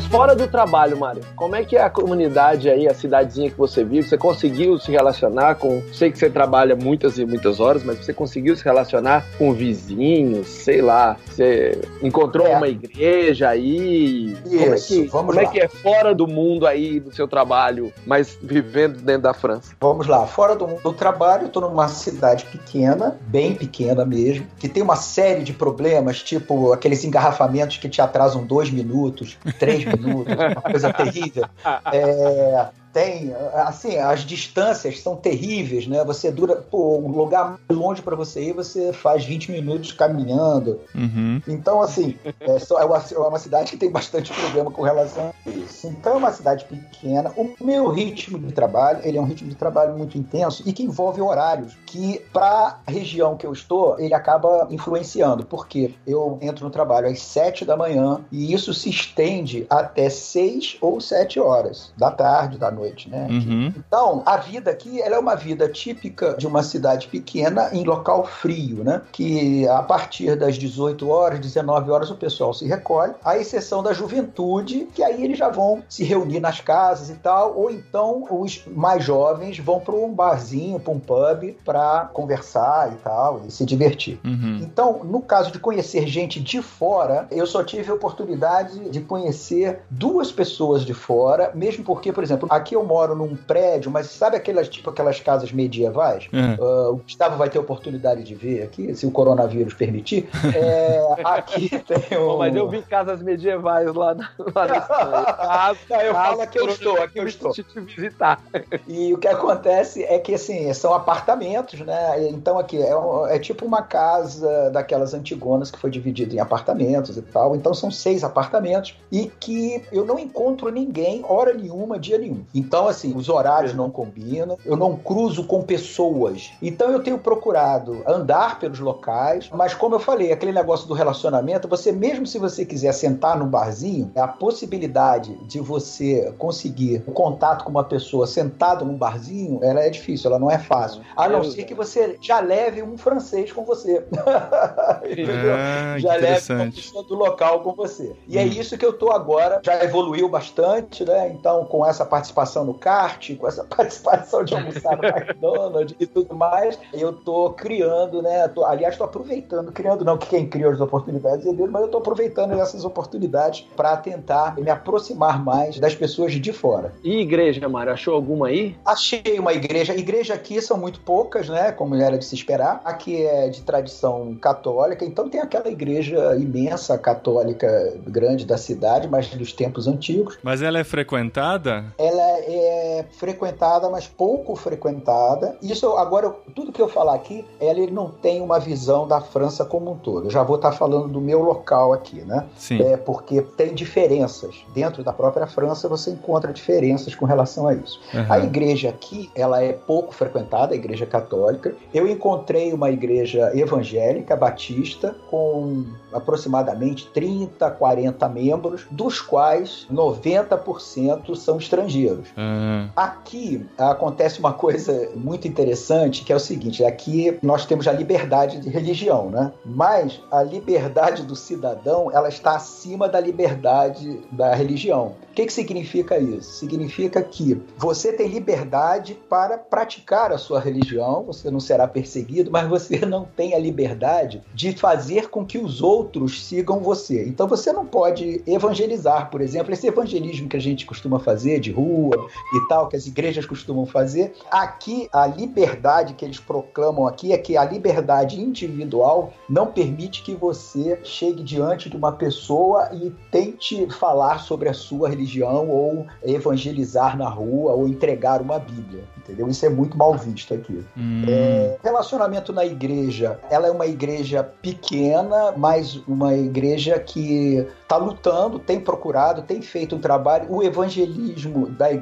Mas fora do trabalho, Mário, como é que é a comunidade aí, a cidadezinha que você vive? Você conseguiu se relacionar com. Sei que você trabalha muitas e muitas horas, mas você conseguiu se relacionar com vizinhos, sei lá. Você encontrou É. uma igreja aí? como é Isso, que, vamos como é lá. que é fora do mundo aí do seu trabalho, mas vivendo dentro da França? Vamos lá, fora do, do trabalho, eu tô numa cidade pequena, bem pequena mesmo, que tem uma série de problemas, tipo aqueles engarrafamentos que te atrasam dois minutos, três minutos, uma coisa terrível. É, tem, assim, as distâncias são terríveis, né? Você dura, pô, um lugar longe para você ir, você faz 20 minutos caminhando. Uhum. Então, assim, é, só- é uma, é uma cidade que tem bastante problema com relação a isso. Então, é uma cidade pequena. O meu ritmo de trabalho, ele é um ritmo de trabalho muito intenso e que envolve horários que, para a região que eu estou, ele acaba influenciando. Porque eu entro no trabalho às 7 da manhã e isso se estende até 6 ou 7 horas da tarde, da noite, né? Uhum. Então, a vida aqui ela é uma vida típica de uma cidade pequena em local frio, né? Que a partir das 18 horas, 19 horas, o pessoal se recolhe, à exceção da juventude, que aí eles já vão se reunir nas casas e tal, ou então os mais jovens vão para um barzinho, para um pub, para conversar e tal, e se divertir. Uhum. Então, no caso de conhecer gente de fora, eu só tive a oportunidade de conhecer duas pessoas de fora, mesmo porque, por exemplo, aqui eu moro num prédio, mas sabe aquelas tipo aquelas casas medievais? Uhum. Ah, o Gustavo vai ter oportunidade de ver aqui, se o coronavírus permitir. É, aqui tem um. Bom, mas eu vi casas medievais lá na, lá na. Casa- Não, eu falo aqui eu estou, aqui eu estou. te, te visitar. E o que acontece é que, assim, são apartamentos, né? Então, aqui, é, um- é tipo uma casa daquelas antigonas que foi dividida em apartamentos e tal. Então, são seis apartamentos e que eu não encontro ninguém hora nenhuma, dia nenhum. Então, assim, os horários não combinam, eu não cruzo com pessoas. Então, eu tenho procurado andar pelos locais, mas como eu falei, aquele negócio do relacionamento, você, mesmo se você quiser sentar num barzinho, a possibilidade de você conseguir o contato com uma pessoa sentado num barzinho, ela é difícil, ela não é fácil. A não ser que você já leve um francês com você. Entendeu? Ah, já leve uma pessoa do local com você. E é Hum. isso que eu tô agora. Já evoluiu bastante, né? Então, com essa participação no kart, com essa participação de almoçar no McDonald's e tudo mais, eu tô criando, né? Tô- aliás, tô aproveitando, criando não que quem cria as oportunidades é dele, mas eu tô aproveitando essas oportunidades para tentar me aproximar mais das pessoas de fora. E igreja, Mário? Achou alguma aí? Achei uma igreja. Igreja aqui são muito poucas, né? Como era de se esperar. Aqui é de tradição católica, então tem aquela igreja imensa católica grande da cidade, mas dos tempos antigos. Mas ela é frequentada? Ela é frequentada, mas pouco frequentada. Isso agora, tudo que eu falar aqui, ela não tem uma visão da França como um todo. Eu já vou estar falando do meu local aqui, né? Sim. É porque tem diferenças. Dentro da própria França você encontra diferenças com relação a isso. A Aham. igreja aqui, ela é pouco frequentada, a igreja católica. Eu encontrei uma igreja evangélica, batista, com aproximadamente 30, 40 membros, dos quais 90% são estrangeiros. Ah, Aqui acontece uma coisa muito interessante, que é o seguinte: aqui nós temos a liberdade de religião, né? Mas a liberdade do cidadão ela está acima da liberdade da religião. O que, que significa isso? Significa que você tem liberdade para praticar a sua religião, você não será perseguido, mas você não tem a liberdade de fazer com que os outros sigam você. Então você não pode evangelizar, por exemplo, esse evangelismo que a gente costuma fazer de rua e tal, que as igrejas costumam fazer. Aqui, a liberdade que eles proclamam aqui é que a liberdade individual não permite que você chegue diante de uma pessoa e tente falar sobre a sua religião ou evangelizar na rua ou entregar uma Bíblia, entendeu? Isso é muito mal visto aqui. Hum. É, relacionamento na igreja, ela é uma igreja pequena, mas uma igreja que está lutando, tem procurado, tem feito um trabalho. O evangelismo da igreja,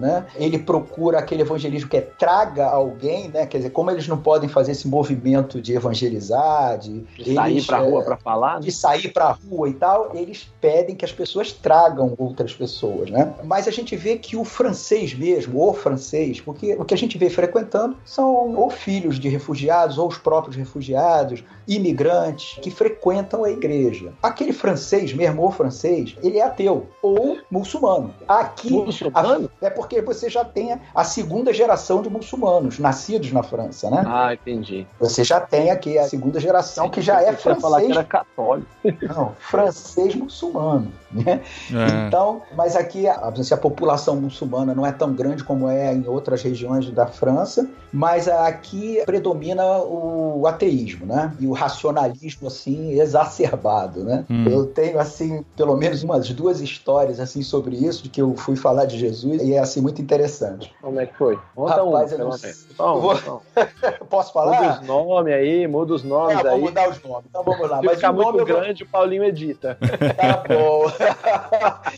né? Ele procura aquele evangelismo que é traga alguém, né? Quer dizer, como eles não podem fazer esse movimento de evangelizar, de, De sair eles, pra é, rua pra falar, né? de sair pra rua e tal, eles pedem que as pessoas tragam outras pessoas, né? Mas a gente vê que o francês mesmo, o francês, porque o que a gente vê frequentando são ou filhos de refugiados, ou os próprios refugiados, imigrantes que frequentam a igreja. Aquele francês mesmo, o francês, ele é ateu ou muçulmano. Aqui Muçulmano? é porque você já tem a- segunda geração de muçulmanos nascidos na França, né? Ah, entendi. Você já tem aqui a segunda geração que já é ia falar que francês era católico. não, francês muçulmano. Né? É. Então, mas aqui a, assim, a população muçulmana não é tão grande como é em outras regiões da França, mas aqui predomina o ateísmo, né? E o racionalismo assim exacerbado, né? Hum. Eu tenho assim pelo menos umas duas histórias assim sobre isso, de que eu fui falar de Jesus e é assim muito interessante. Como é que foi? Conta Rapaz, um, eu não sei. um, Vou- posso Muda falar? os nomes aí, muda os nomes É, vou aí. mudar os nomes. Então vamos lá. Se Mas ficar o nome muito eu vou- grande, o Paulinho edita. Tá bom.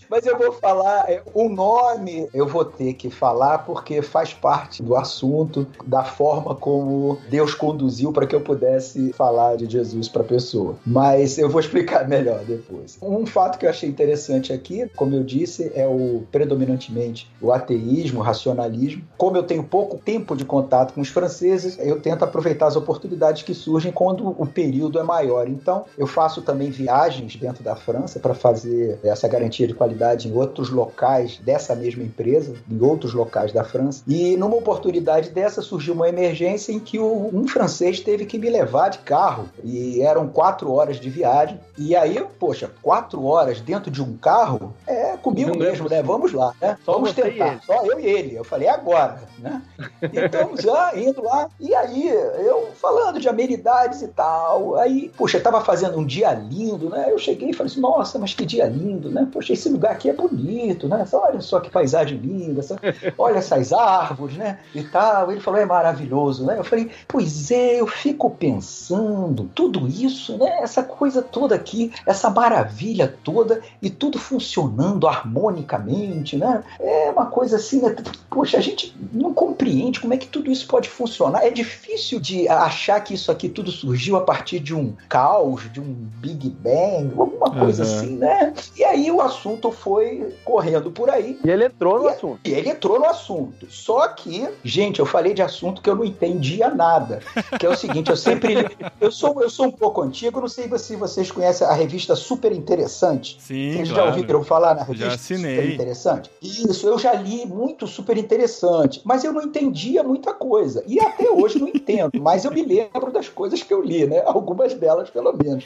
Mas eu vou falar, é, o nome eu vou ter que falar porque faz parte do assunto, da forma como Deus conduziu para que eu pudesse falar de Jesus para a pessoa. Mas eu vou explicar melhor depois. Um fato que eu achei interessante aqui, como eu disse, é o predominantemente o ateísmo, o racionalismo. Como eu tenho pouco tempo de contato com os franceses, eu tento aproveitar as oportunidades que surgem quando o período é maior. Então, eu faço também viagens dentro da França para fazer essa garantia de qualidade em outros locais dessa mesma empresa, em outros locais da França. E numa oportunidade dessa surgiu uma emergência em que um francês teve que me levar de carro. E eram quatro horas de viagem. E aí, poxa, quatro horas dentro de um carro é comigo Não é mesmo, né? Vamos lá, né? Só Vamos tentar. Só eu e ele. Eu falei, agora, né? Então, já indo lá. E aí, eu falando de amenidades e tal. Aí, poxa, tava fazendo um dia lindo, né? Eu cheguei e falei assim, nossa, mas que dia lindo, né? Poxa, esse lugar aqui é bonito, né? Olha só que paisagem linda, essa- olha essas árvores, né? E tal. Ele falou, é maravilhoso, né? Eu falei, pois é, eu fico pensando, tudo isso, né? Essa coisa toda aqui, essa maravilha toda e tudo funcionando harmonicamente, né? É uma coisa assim, né? Poxa, a gente não compreende como é que tudo isso pode funcionar. É difícil de achar que isso aqui tudo surgiu a partir de um caos, de um Big Bang, alguma coisa Uhum. assim, né? E aí o assunto foi correndo por aí. E ele entrou no E- assunto. E ele entrou no assunto. Só que, gente, eu falei de assunto que eu não entendia nada. Que é o seguinte, eu sempre. li- Eu sou, eu sou um pouco antigo, não sei se vocês conhecem a revista Super Interessante. Sim, Vocês já claro. ouviram falar na Já revista assinei. Super Interessante? Isso, eu já li muito Super Interessante, mas eu não entendia muita coisa. E até hoje não entendo, mas eu me lembro das coisas que eu li, né? Algumas delas, pelo menos.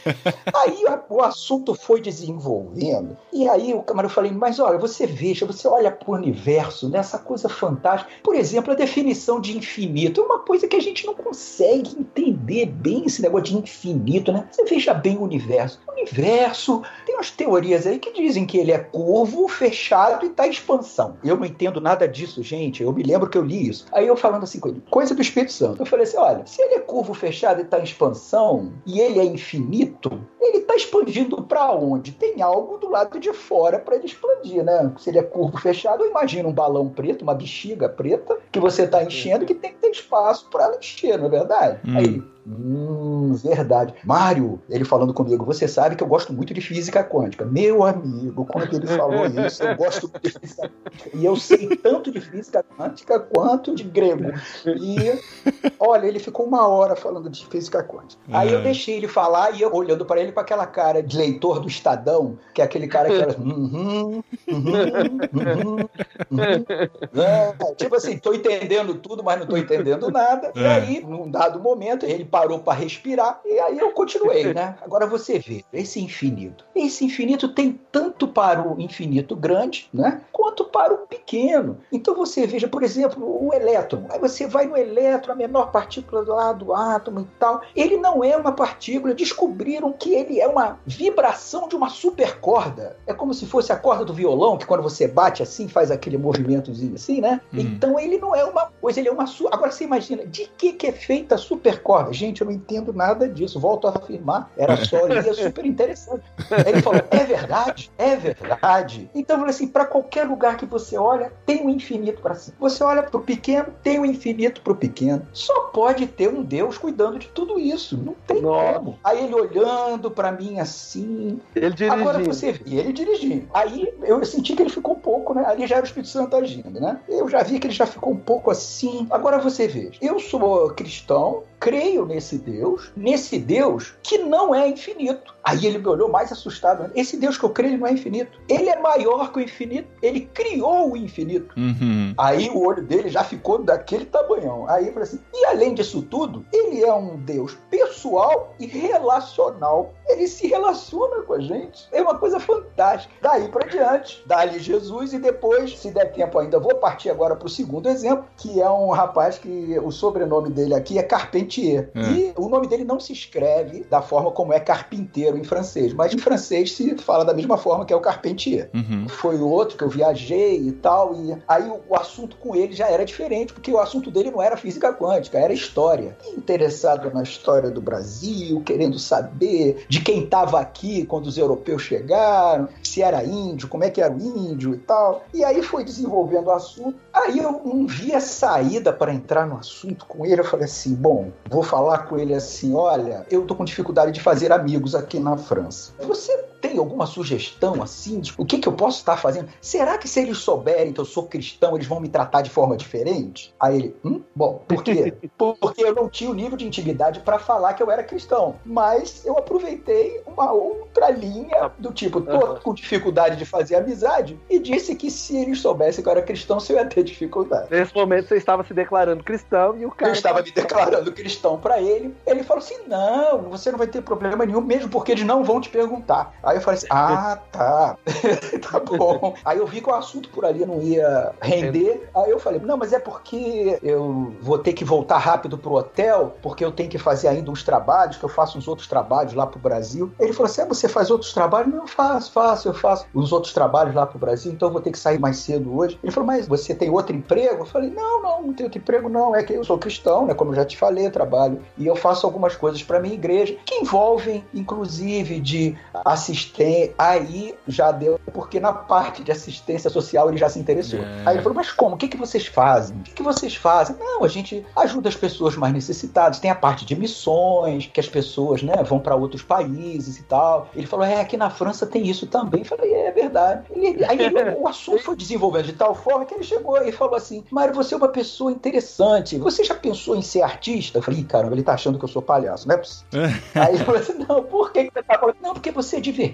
Aí o assunto foi desenvolvendo, e aí o camarão falei, mas olha, você veja, você olha pro universo, né? Essa coisa fantástica. Por exemplo, a definição de infinito é uma coisa que a gente não consegue entender bem esse negócio de infinito, né? Você veja bem o universo. O universo tem umas teorias aí que dizem que ele é curvo, fechado e tá em expansão. Eu não entendo nada disso, gente. Eu me lembro que eu li isso. Aí eu falando assim com ele, coisa do Espírito Santo. Eu falei assim: olha, se ele é curvo, fechado e tá em expansão, e ele é infinito, ele está expandindo para onde? Tem algo do lado de fora para ele expandir, né? Se ele é curvo fechado, eu imagino um balão preto, uma bexiga preta, que você está enchendo, que tem que ter espaço para ela encher, não é verdade? Hum. Aí, Hum, verdade. Mário, ele falando comigo, você sabe que eu gosto muito de física quântica. Meu amigo, quando ele falou isso, eu gosto muito de física quântica. E eu sei tanto de física quântica quanto de grego. E olha, ele ficou uma hora falando de física quântica. Aí eu É. deixei ele falar e eu olhando para ele com aquela cara de leitor do Estadão, que é aquele cara que era. Uhum, uhum, uhum, uhum. É, tipo assim, tô entendendo tudo, mas não tô entendendo nada. E É. aí, num dado momento, ele parou para respirar e aí eu continuei, né? Agora você vê, esse infinito. Esse infinito tem tanto para o infinito grande, né? Quanto para o pequeno. Então você veja, por exemplo, o elétron. Aí você vai no elétron, a menor partícula lá do átomo e tal. Ele não é uma partícula. Descobriram que ele é uma vibração de uma supercorda. É como se fosse a corda do violão, que quando você bate assim, faz aquele movimentozinho assim, né? Uhum. Então ele não é uma coisa, ele é uma. Agora você imagina, de que, que é feita a supercorda? Gente, eu não entendo nada disso. Volto a afirmar. Era só ali, é super interessante. Aí ele falou: é verdade? É verdade. Então eu falei assim: para qualquer lugar que você olha, tem um infinito para cima. Você olha para o pequeno, tem um infinito para o pequeno. Só pode ter um Deus cuidando de tudo isso. Não tem Nossa. como. Aí ele olhando para mim assim, Ele dirigindo. Agora você vê, e ele dirigindo. Aí eu senti que ele ficou um pouco, né? Ali já era o Espírito Santo agindo, né? Eu já vi que ele já ficou um pouco assim. Agora você veja, eu sou cristão, creio nesse Deus, nesse Deus que não é infinito. Aí ele me olhou mais assustado. Esse Deus que eu creio ele não é infinito. Ele é maior que o infinito. Ele criou o infinito. Uhum. Aí o olho dele já ficou daquele tamanhão. Aí eu falei assim: e além disso tudo, ele é um Deus pessoal e relacional. Ele se relaciona com a gente. É uma coisa fantástica. Daí para diante, dá-lhe Jesus e depois, se der tempo ainda, vou partir agora para o segundo exemplo, que é um rapaz que o sobrenome dele aqui é Carpentier. É. E o nome dele não se escreve da forma como é carpinteiro em francês, mas em francês se fala da mesma forma que é o Carpentier Uhum. foi outro que eu viajei e tal. E aí o, o assunto com ele já era diferente, porque o assunto dele não era física quântica, era história. Interessado na história do Brasil, querendo saber de quem estava aqui quando os europeus chegaram, se era índio, como é que era o índio e tal. E aí foi desenvolvendo o assunto. Aí eu não via saída para entrar no assunto com ele. Eu falei assim: bom, vou falar com ele assim: olha, eu tô com dificuldade de fazer amigos aqui na França. Você tem alguma sugestão assim? De, o que, que eu posso estar fazendo? Será que se eles souberem que eu sou cristão, eles vão me tratar de forma diferente? Aí ele, hum? Bom, por quê? Porque eu não tinha o nível de intimidade para falar que eu era cristão. Mas eu aproveitei uma outra linha do tipo, tô com dificuldade de fazer amizade, e disse que se eles soubessem que eu era cristão, eu ia ter dificuldade. Nesse momento você estava se declarando cristão e o cara. Eu estava me declarando cristão para ele. Ele falou assim: não, você não vai ter problema nenhum, mesmo porque eles não vão te perguntar. Aí eu falei assim: ah, tá. tá bom. Aí eu vi que o assunto por ali não ia render. Aí eu falei: não, mas é porque eu vou ter que voltar rápido pro hotel, porque eu tenho que fazer ainda uns trabalhos, que eu faço uns outros trabalhos lá pro Brasil. Ele falou assim: ah, você faz outros trabalhos? Não, eu faço, faço, eu faço os outros trabalhos lá pro Brasil, então eu vou ter que sair mais cedo hoje. Ele falou: mas você tem outro emprego? Eu falei: não, não, não tenho outro emprego, não. É que eu sou cristão, né? Como eu já te falei, eu trabalho. E eu faço algumas coisas para minha igreja que envolvem, inclusive, de assistência. Aí já deu, porque na parte de assistência social ele já se interessou. É. Aí ele falou: mas como? O que, que vocês fazem? O que, que vocês fazem? Não, a gente ajuda as pessoas mais necessitadas. Tem a parte de missões, que as pessoas né, vão para outros países e tal. Ele falou: é, aqui na França tem isso também. Eu falei: é, é verdade. Ele- aí ele- o assunto foi desenvolvendo de tal forma que ele chegou e falou assim: Mário, você é uma pessoa interessante. Você já pensou em ser artista? Eu falei: Ih, caramba, ele tá achando que eu sou palhaço, não é possível. Aí ele falou assim: não, por que, que você tá falando? Não, porque você é divertido,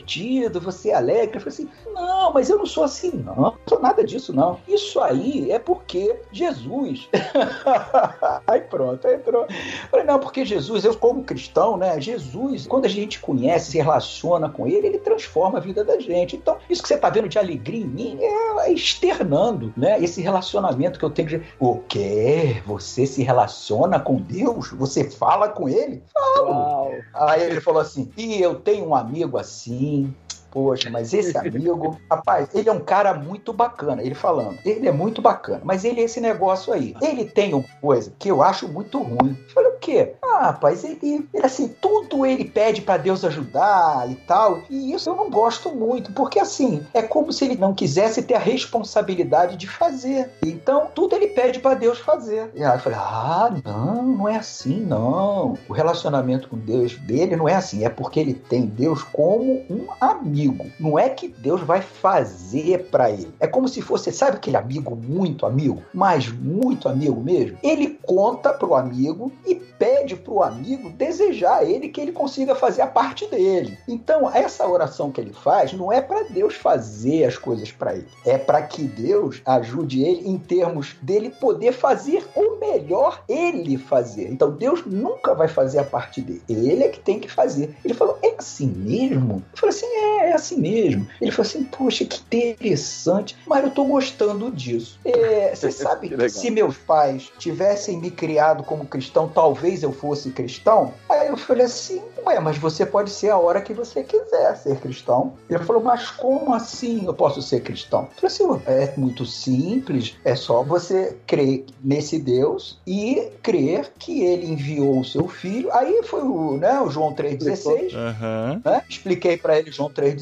você é alegre. Eu falei assim: não, mas eu não sou assim, não. Não sou nada disso, não. Isso aí é porque Jesus. aí pronto, aí entrou. Eu falei, não, porque Jesus, eu como cristão, né? Jesus, quando a gente conhece, se relaciona com ele, ele transforma a vida da gente. Então, isso que você tá vendo de alegria em mim é, é externando, né? Esse relacionamento que eu tenho de. O quê? Você se relaciona com Deus? Você fala com ele? Uau. Aí ele falou assim: e eu tenho um amigo assim. being Poxa, mas esse amigo, rapaz, ele é um cara muito bacana. Ele falando, ele é muito bacana, mas ele é esse negócio aí. Ele tem uma coisa que eu acho muito ruim. Eu falei, o quê? Ah, rapaz, ele, ele assim, tudo ele pede para Deus ajudar e tal. E isso eu não gosto muito, porque assim, é como se ele não quisesse ter a responsabilidade de fazer. Então, tudo ele pede para Deus fazer. E aí eu falei: "Ah, não, não é assim, não. O relacionamento com Deus dele não é assim, é porque ele tem Deus como um amigo. Não é que Deus vai fazer para ele. É como se fosse, sabe aquele amigo muito amigo, mas muito amigo mesmo? Ele conta pro amigo e pede pro amigo desejar ele que ele consiga fazer a parte dele. Então, essa oração que ele faz não é para Deus fazer as coisas para ele, é para que Deus ajude ele em termos dele poder fazer o melhor ele fazer. Então, Deus nunca vai fazer a parte dele. Ele é que tem que fazer. Ele falou: "É assim mesmo?" Eu falei assim: "É, é assim mesmo." Ele falou assim: "Poxa, que interessante, mas eu tô gostando disso." É, você sabe Que se meus pais tivessem me criado como cristão, talvez eu fosse cristão. Aí eu falei assim, ué, mas você pode ser a hora que você quiser ser cristão. Ele falou, mas como assim eu posso ser cristão? Eu falei assim, "Ué, é muito simples, é só você crer nesse Deus e crer que ele enviou o seu filho. Aí foi o, né, o João 3,16 Aham. né? Expliquei pra ele João 3,16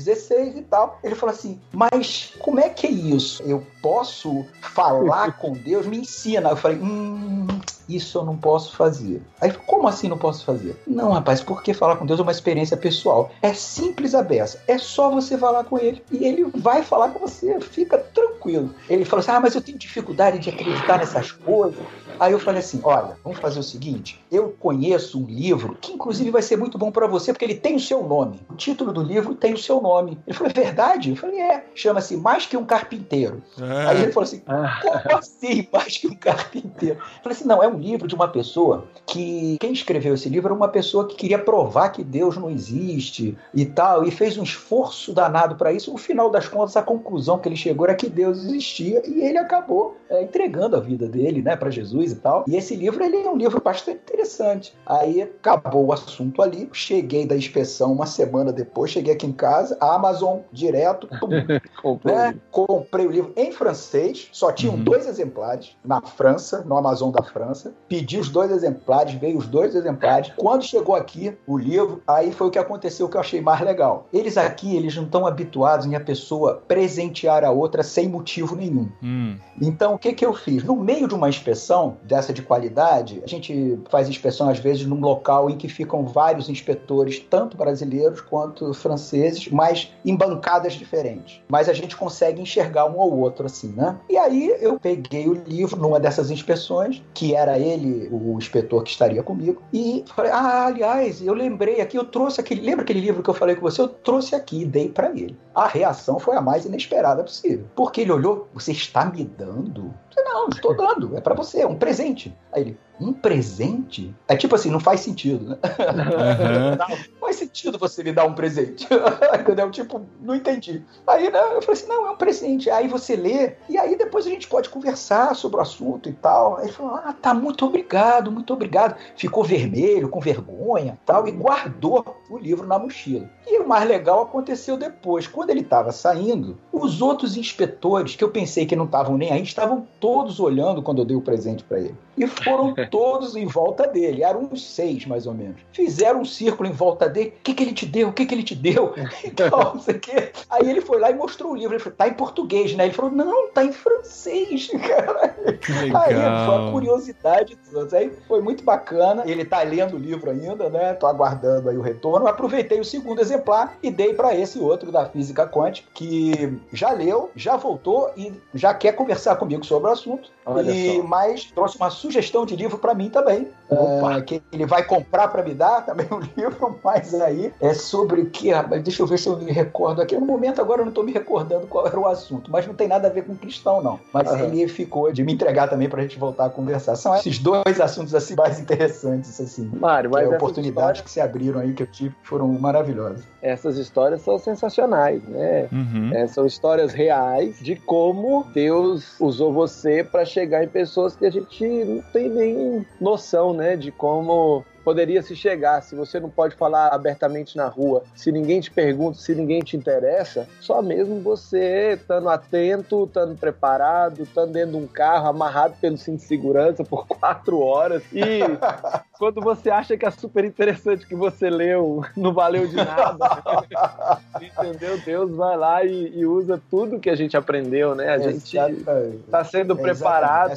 e tal. Ele falou assim: Mas como é que é isso? Eu posso falar com Deus? Me ensina. Eu falei: Hum, isso eu não posso fazer. Aí, como assim não posso fazer? Não, rapaz, porque falar com Deus é uma experiência pessoal. É simples a beça. É só você falar com ele e ele vai falar com você. Fica tranquilo. Ele falou assim: Ah, mas eu tenho dificuldade de acreditar nessas coisas. Aí eu falei assim: Olha, vamos fazer o seguinte. Eu conheço um livro que, inclusive, vai ser muito bom pra você, porque ele tem o seu nome. O título do livro tem o seu nome. Ele falou: É verdade? Eu falei: É. Chama-se Mais que um Carpinteiro. Aí ele falou assim: Como assim, mais que um carpinteiro? Eu falei assim: não, é um livro de uma pessoa que. Quem escreveu esse livro era uma pessoa que queria provar que Deus não existe e tal, e fez um esforço danado para isso. No final das contas, a conclusão que ele chegou era que Deus existia e ele acabou é, entregando a vida dele, né, para Jesus e tal. E esse livro, ele é um livro bastante interessante. Aí acabou o assunto ali. Cheguei da inspeção uma semana depois, cheguei aqui em casa, Amazon direto, pum, né? Comprei o livro em francês, só tinham Uhum. dois exemplares na França, no Amazon da França. Pedi os dois exemplares, veio os dois exemplares. Quando chegou aqui o livro, aí foi o que aconteceu que eu achei mais legal. Eles aqui, eles não estão habituados em a pessoa presentear a outra sem motivo nenhum. Hum. Então, o que, que eu fiz? No meio de uma inspeção dessa de qualidade, a gente faz inspeção às vezes num local em que ficam vários inspetores, tanto brasileiros quanto franceses, mas em bancadas diferentes. Mas a gente consegue enxergar um ao outro, assim, né? E aí eu peguei o livro numa dessas inspeções, que era ele, o inspetor que estaria comigo, e falei: Ah, aliás, eu lembrei aqui, eu trouxe aquele. Lembra aquele livro que eu falei com você? Eu trouxe aqui e dei para ele. A reação foi a mais inesperada possível. Porque ele olhou: Você está me dando? Falei, não, estou dando, é para você, é um presente. Aí ele, um presente? É tipo assim, não faz sentido, né? Aham. Não, faz sentido você me dar um presente. Entendeu? Tipo, não entendi. Aí né, eu falei assim: não, é um presente. Aí você lê, e aí depois a gente pode conversar sobre o assunto e tal. Aí ele falou: ah, tá, muito obrigado, muito obrigado. Ficou vermelho, com vergonha tal, e guardou o livro na mochila. E o mais legal aconteceu depois. Quando ele estava saindo, os outros inspetores, que eu pensei que não estavam nem aí, estavam todos olhando quando eu dei o presente para ele. E foram todos em volta dele. Eram uns seis, mais ou menos. Fizeram um círculo em volta dele. O que, que ele te deu? O que, que ele te deu? Então, não sei o quê. Aí ele foi lá e mostrou o livro. Ele falou, tá em português, né? Ele falou, não, tá em francês, cara. Aí foi a curiosidade dos outros. Aí foi muito bacana. Ele tá lendo o livro ainda, né? Tô aguardando aí o retorno. Aproveitei o segundo exemplar e dei para esse outro da física quântica, que já leu, já voltou e já quer conversar comigo sobre o assunto. Olha e só. mais trouxe uma sugestão de livro para mim também. É, que ele vai comprar para me dar também um livro, mas aí é sobre o que? Deixa eu ver se eu me recordo aqui. No momento agora eu não tô me recordando qual era o assunto, mas não tem nada a ver com cristão, não. Mas Aham. ele ficou de me entregar também pra gente voltar a conversar. São esses dois assuntos assim mais interessantes, assim. Mário, Que mas é oportunidades histórias, que se abriram aí que eu tive foram maravilhosas. essas histórias são sensacionais, né? Uhum. É, são histórias reais de como Deus usou você para chegar em pessoas que a gente não tem nem noção, né? De como poderia se chegar. Se você não pode falar abertamente na rua, se ninguém te pergunta, se ninguém te interessa, só mesmo você estando atento, estando preparado, estando dentro de um carro, amarrado pelo cinto de segurança por quatro horas. E quando você acha que é super interessante que você leu, não valeu de nada. Entendeu? Deus vai lá e, e, usa tudo que a gente aprendeu, né? A gente está sendo preparado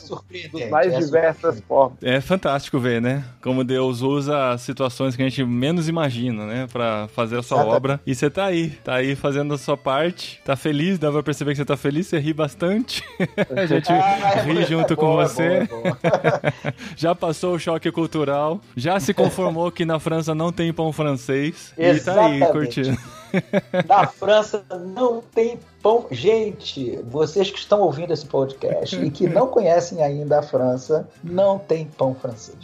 é mais é diversas formas. É fantástico ver, né? Como Deus usa situações que a gente menos imagina, né? Para fazer a sua Exatamente. obra. E você tá aí, tá aí fazendo a sua parte, tá feliz, dá pra perceber que você tá feliz, você ri bastante. a gente ah, ri junto com você. Boa, boa. Já passou o choque cultural, já se conformou que na França não tem pão francês. Exatamente. E tá aí curtindo. Na França não tem pão. Gente, vocês que estão ouvindo esse podcast e que não conhecem ainda a França, não tem pão francês.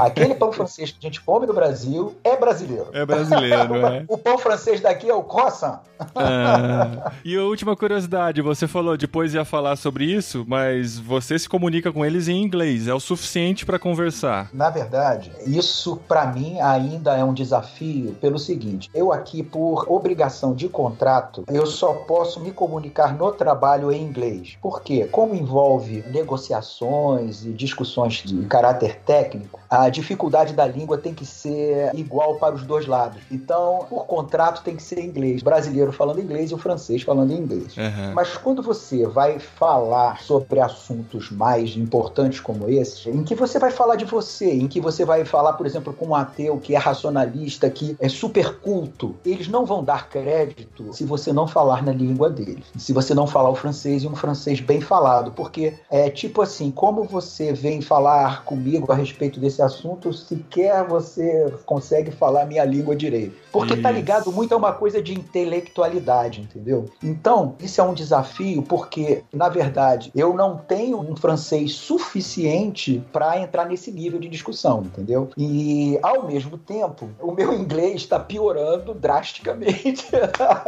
Aquele pão francês que a gente come no Brasil é brasileiro. É brasileiro, é. O pão francês daqui é o croissant. Ah, e a última curiosidade, você falou, depois ia falar sobre isso, mas você se comunica com eles em inglês, é o suficiente para conversar. Na verdade, isso para mim ainda é um desafio pelo seguinte, eu aqui por obrigação de contrato, eu só posso me comunicar no trabalho em inglês. Por quê? Como envolve negociações e discussões de caráter técnico, a dificuldade da língua tem que ser igual para os dois lados. Então, por contrato tem que ser inglês. O brasileiro falando inglês e o francês falando inglês. Uhum. Mas quando você vai falar sobre assuntos mais importantes como esse, em que você vai falar de você, em que você vai falar, por exemplo, com um ateu que é racionalista, que é super culto, eles não vão dar crédito se você não falar na língua dele deles. Se você não falar o francês e um francês bem falado, porque é tipo assim, como você vem falar comigo a respeito desse assunto, sequer você consegue falar minha língua direito. Porque tá isso. tá ligado muito a uma coisa de intelectualidade, entendeu? Então, isso é um desafio porque, na verdade, eu não tenho um francês suficiente para entrar nesse nível de discussão, entendeu? E, ao mesmo tempo, o meu inglês está piorando drasticamente.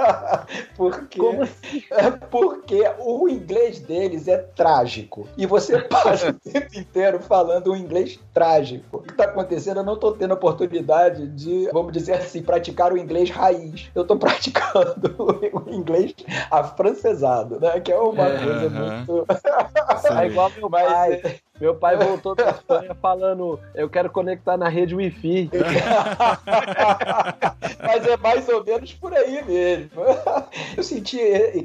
porque Como assim? É porque o inglês deles é trágico. E você passa o tempo inteiro falando um inglês trágico. O que está acontecendo? Eu não estou tendo oportunidade de, vamos dizer assim, praticar o inglês raiz. Eu estou praticando o inglês afrancesado, né? Que é uma é, coisa uh -huh. muito. é igual meu pai. Meu pai voltou da Espanha falando: Eu quero conectar na rede Wi-Fi. Mas é mais ou menos por aí mesmo. Eu senti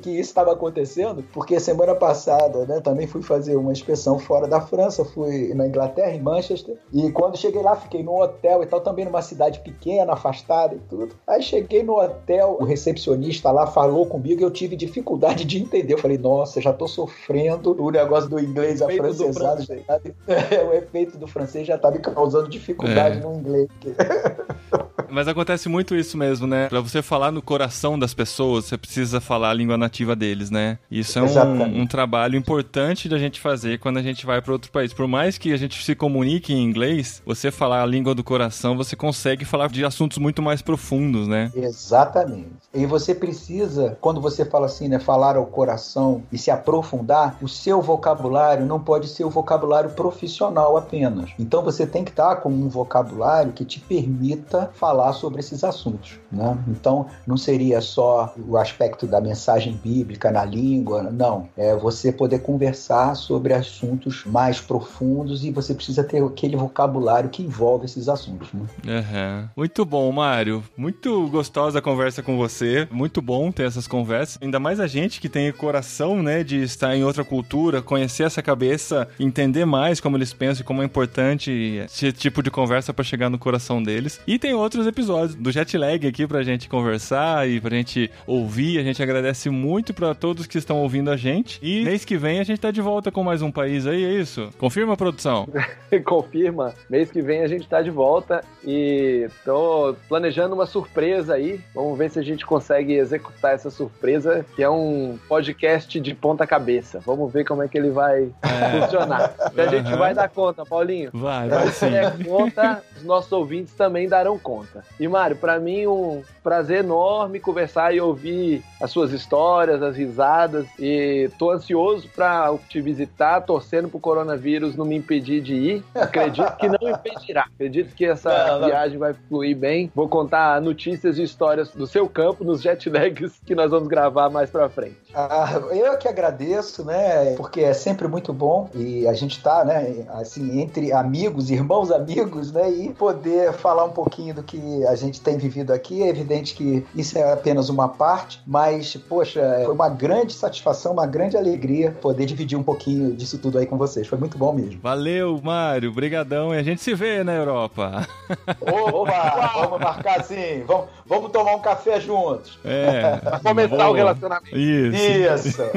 que isso estava acontecendo porque semana passada, né, também fui fazer uma inspeção fora da França, fui na Inglaterra, em Manchester, e quando cheguei lá, fiquei num hotel e tal, também numa cidade pequena, afastada e tudo. Aí cheguei no hotel, o recepcionista lá falou comigo e eu tive dificuldade de entender. Eu falei, nossa, já tô sofrendo o negócio do inglês afrancesado. o efeito do francês já tá me causando dificuldade é. no inglês. Mas acontece muito isso mesmo, né? Pra você falar no coração das pessoas, você precisa falar a língua nativa deles, né? Isso é um, um, trabalho importante da gente fazer quando a gente vai para outro país. Por mais que a gente se comunique em inglês, você falar a língua do coração, você consegue falar de assuntos muito mais profundos, né? Exatamente. E você precisa, quando você fala assim, né, falar ao coração e se aprofundar, o seu vocabulário não pode ser o vocabulário profissional apenas. Então você tem que estar com um vocabulário que te permita falar sobre esses assuntos, né? Então não seria só o aspecto da mensagem bíblica na língua, não. É você poder conversar sobre assuntos mais profundos e você precisa ter aquele vocabulário que envolve esses assuntos, né? Uhum. Muito bom, Mário. Muito gostosa a conversa com você. Muito bom ter essas conversas. Ainda mais a gente que tem coração, né, de estar em outra cultura, conhecer essa cabeça, entender mais como eles pensam e como é importante esse tipo de conversa para chegar no coração deles. E tem outros episódios do Jetlag aqui pra gente conversar e pra gente ouvir. A gente agradece muito para todos que estão ouvindo a gente. E mês que vem a gente tá de volta com mais um país aí, é isso? Confirma, produção? Confirma. Mês que vem a gente tá de volta e tô planejando uma surpresa aí. Vamos ver se a gente consegue executar essa surpresa, que é um podcast de ponta cabeça. Vamos ver como é que ele vai é. funcionar. Se a gente vai dar conta, Paulinho. Vai, vai sim. Se der conta, os nossos ouvintes também darão conta. E Mário, para mim um prazer enorme conversar e ouvir as suas histórias, as risadas e tô ansioso para te visitar, torcendo pro coronavírus não me impedir de ir. Acredito que não impedirá. Acredito que essa Não, não. viagem vai fluir bem. Vou contar notícias e histórias do seu campo nos jet lags que nós vamos gravar mais pra frente. Ah, eu que agradeço, né? Porque é sempre muito bom e a gente tá, né? Assim, entre amigos, irmãos amigos, né? E poder falar um pouquinho do que a gente tem vivido aqui. É evidente que isso é apenas uma parte, mas, poxa, foi uma grande satisfação, uma grande alegria poder dividir um pouquinho disso tudo aí com vocês. Foi muito bom mesmo. Valeu, Mário. Brigadão. E a gente se vê na Europa. Opa! vamos marcar assim, vamos, vamos tomar um café juntos. É. Pra começar boa. o relacionamento. Isso. Isso!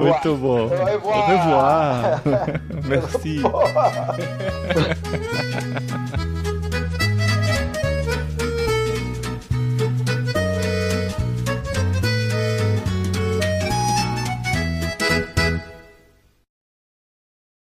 Muito bom. Au revoir. Au revoir. Ah. Merci.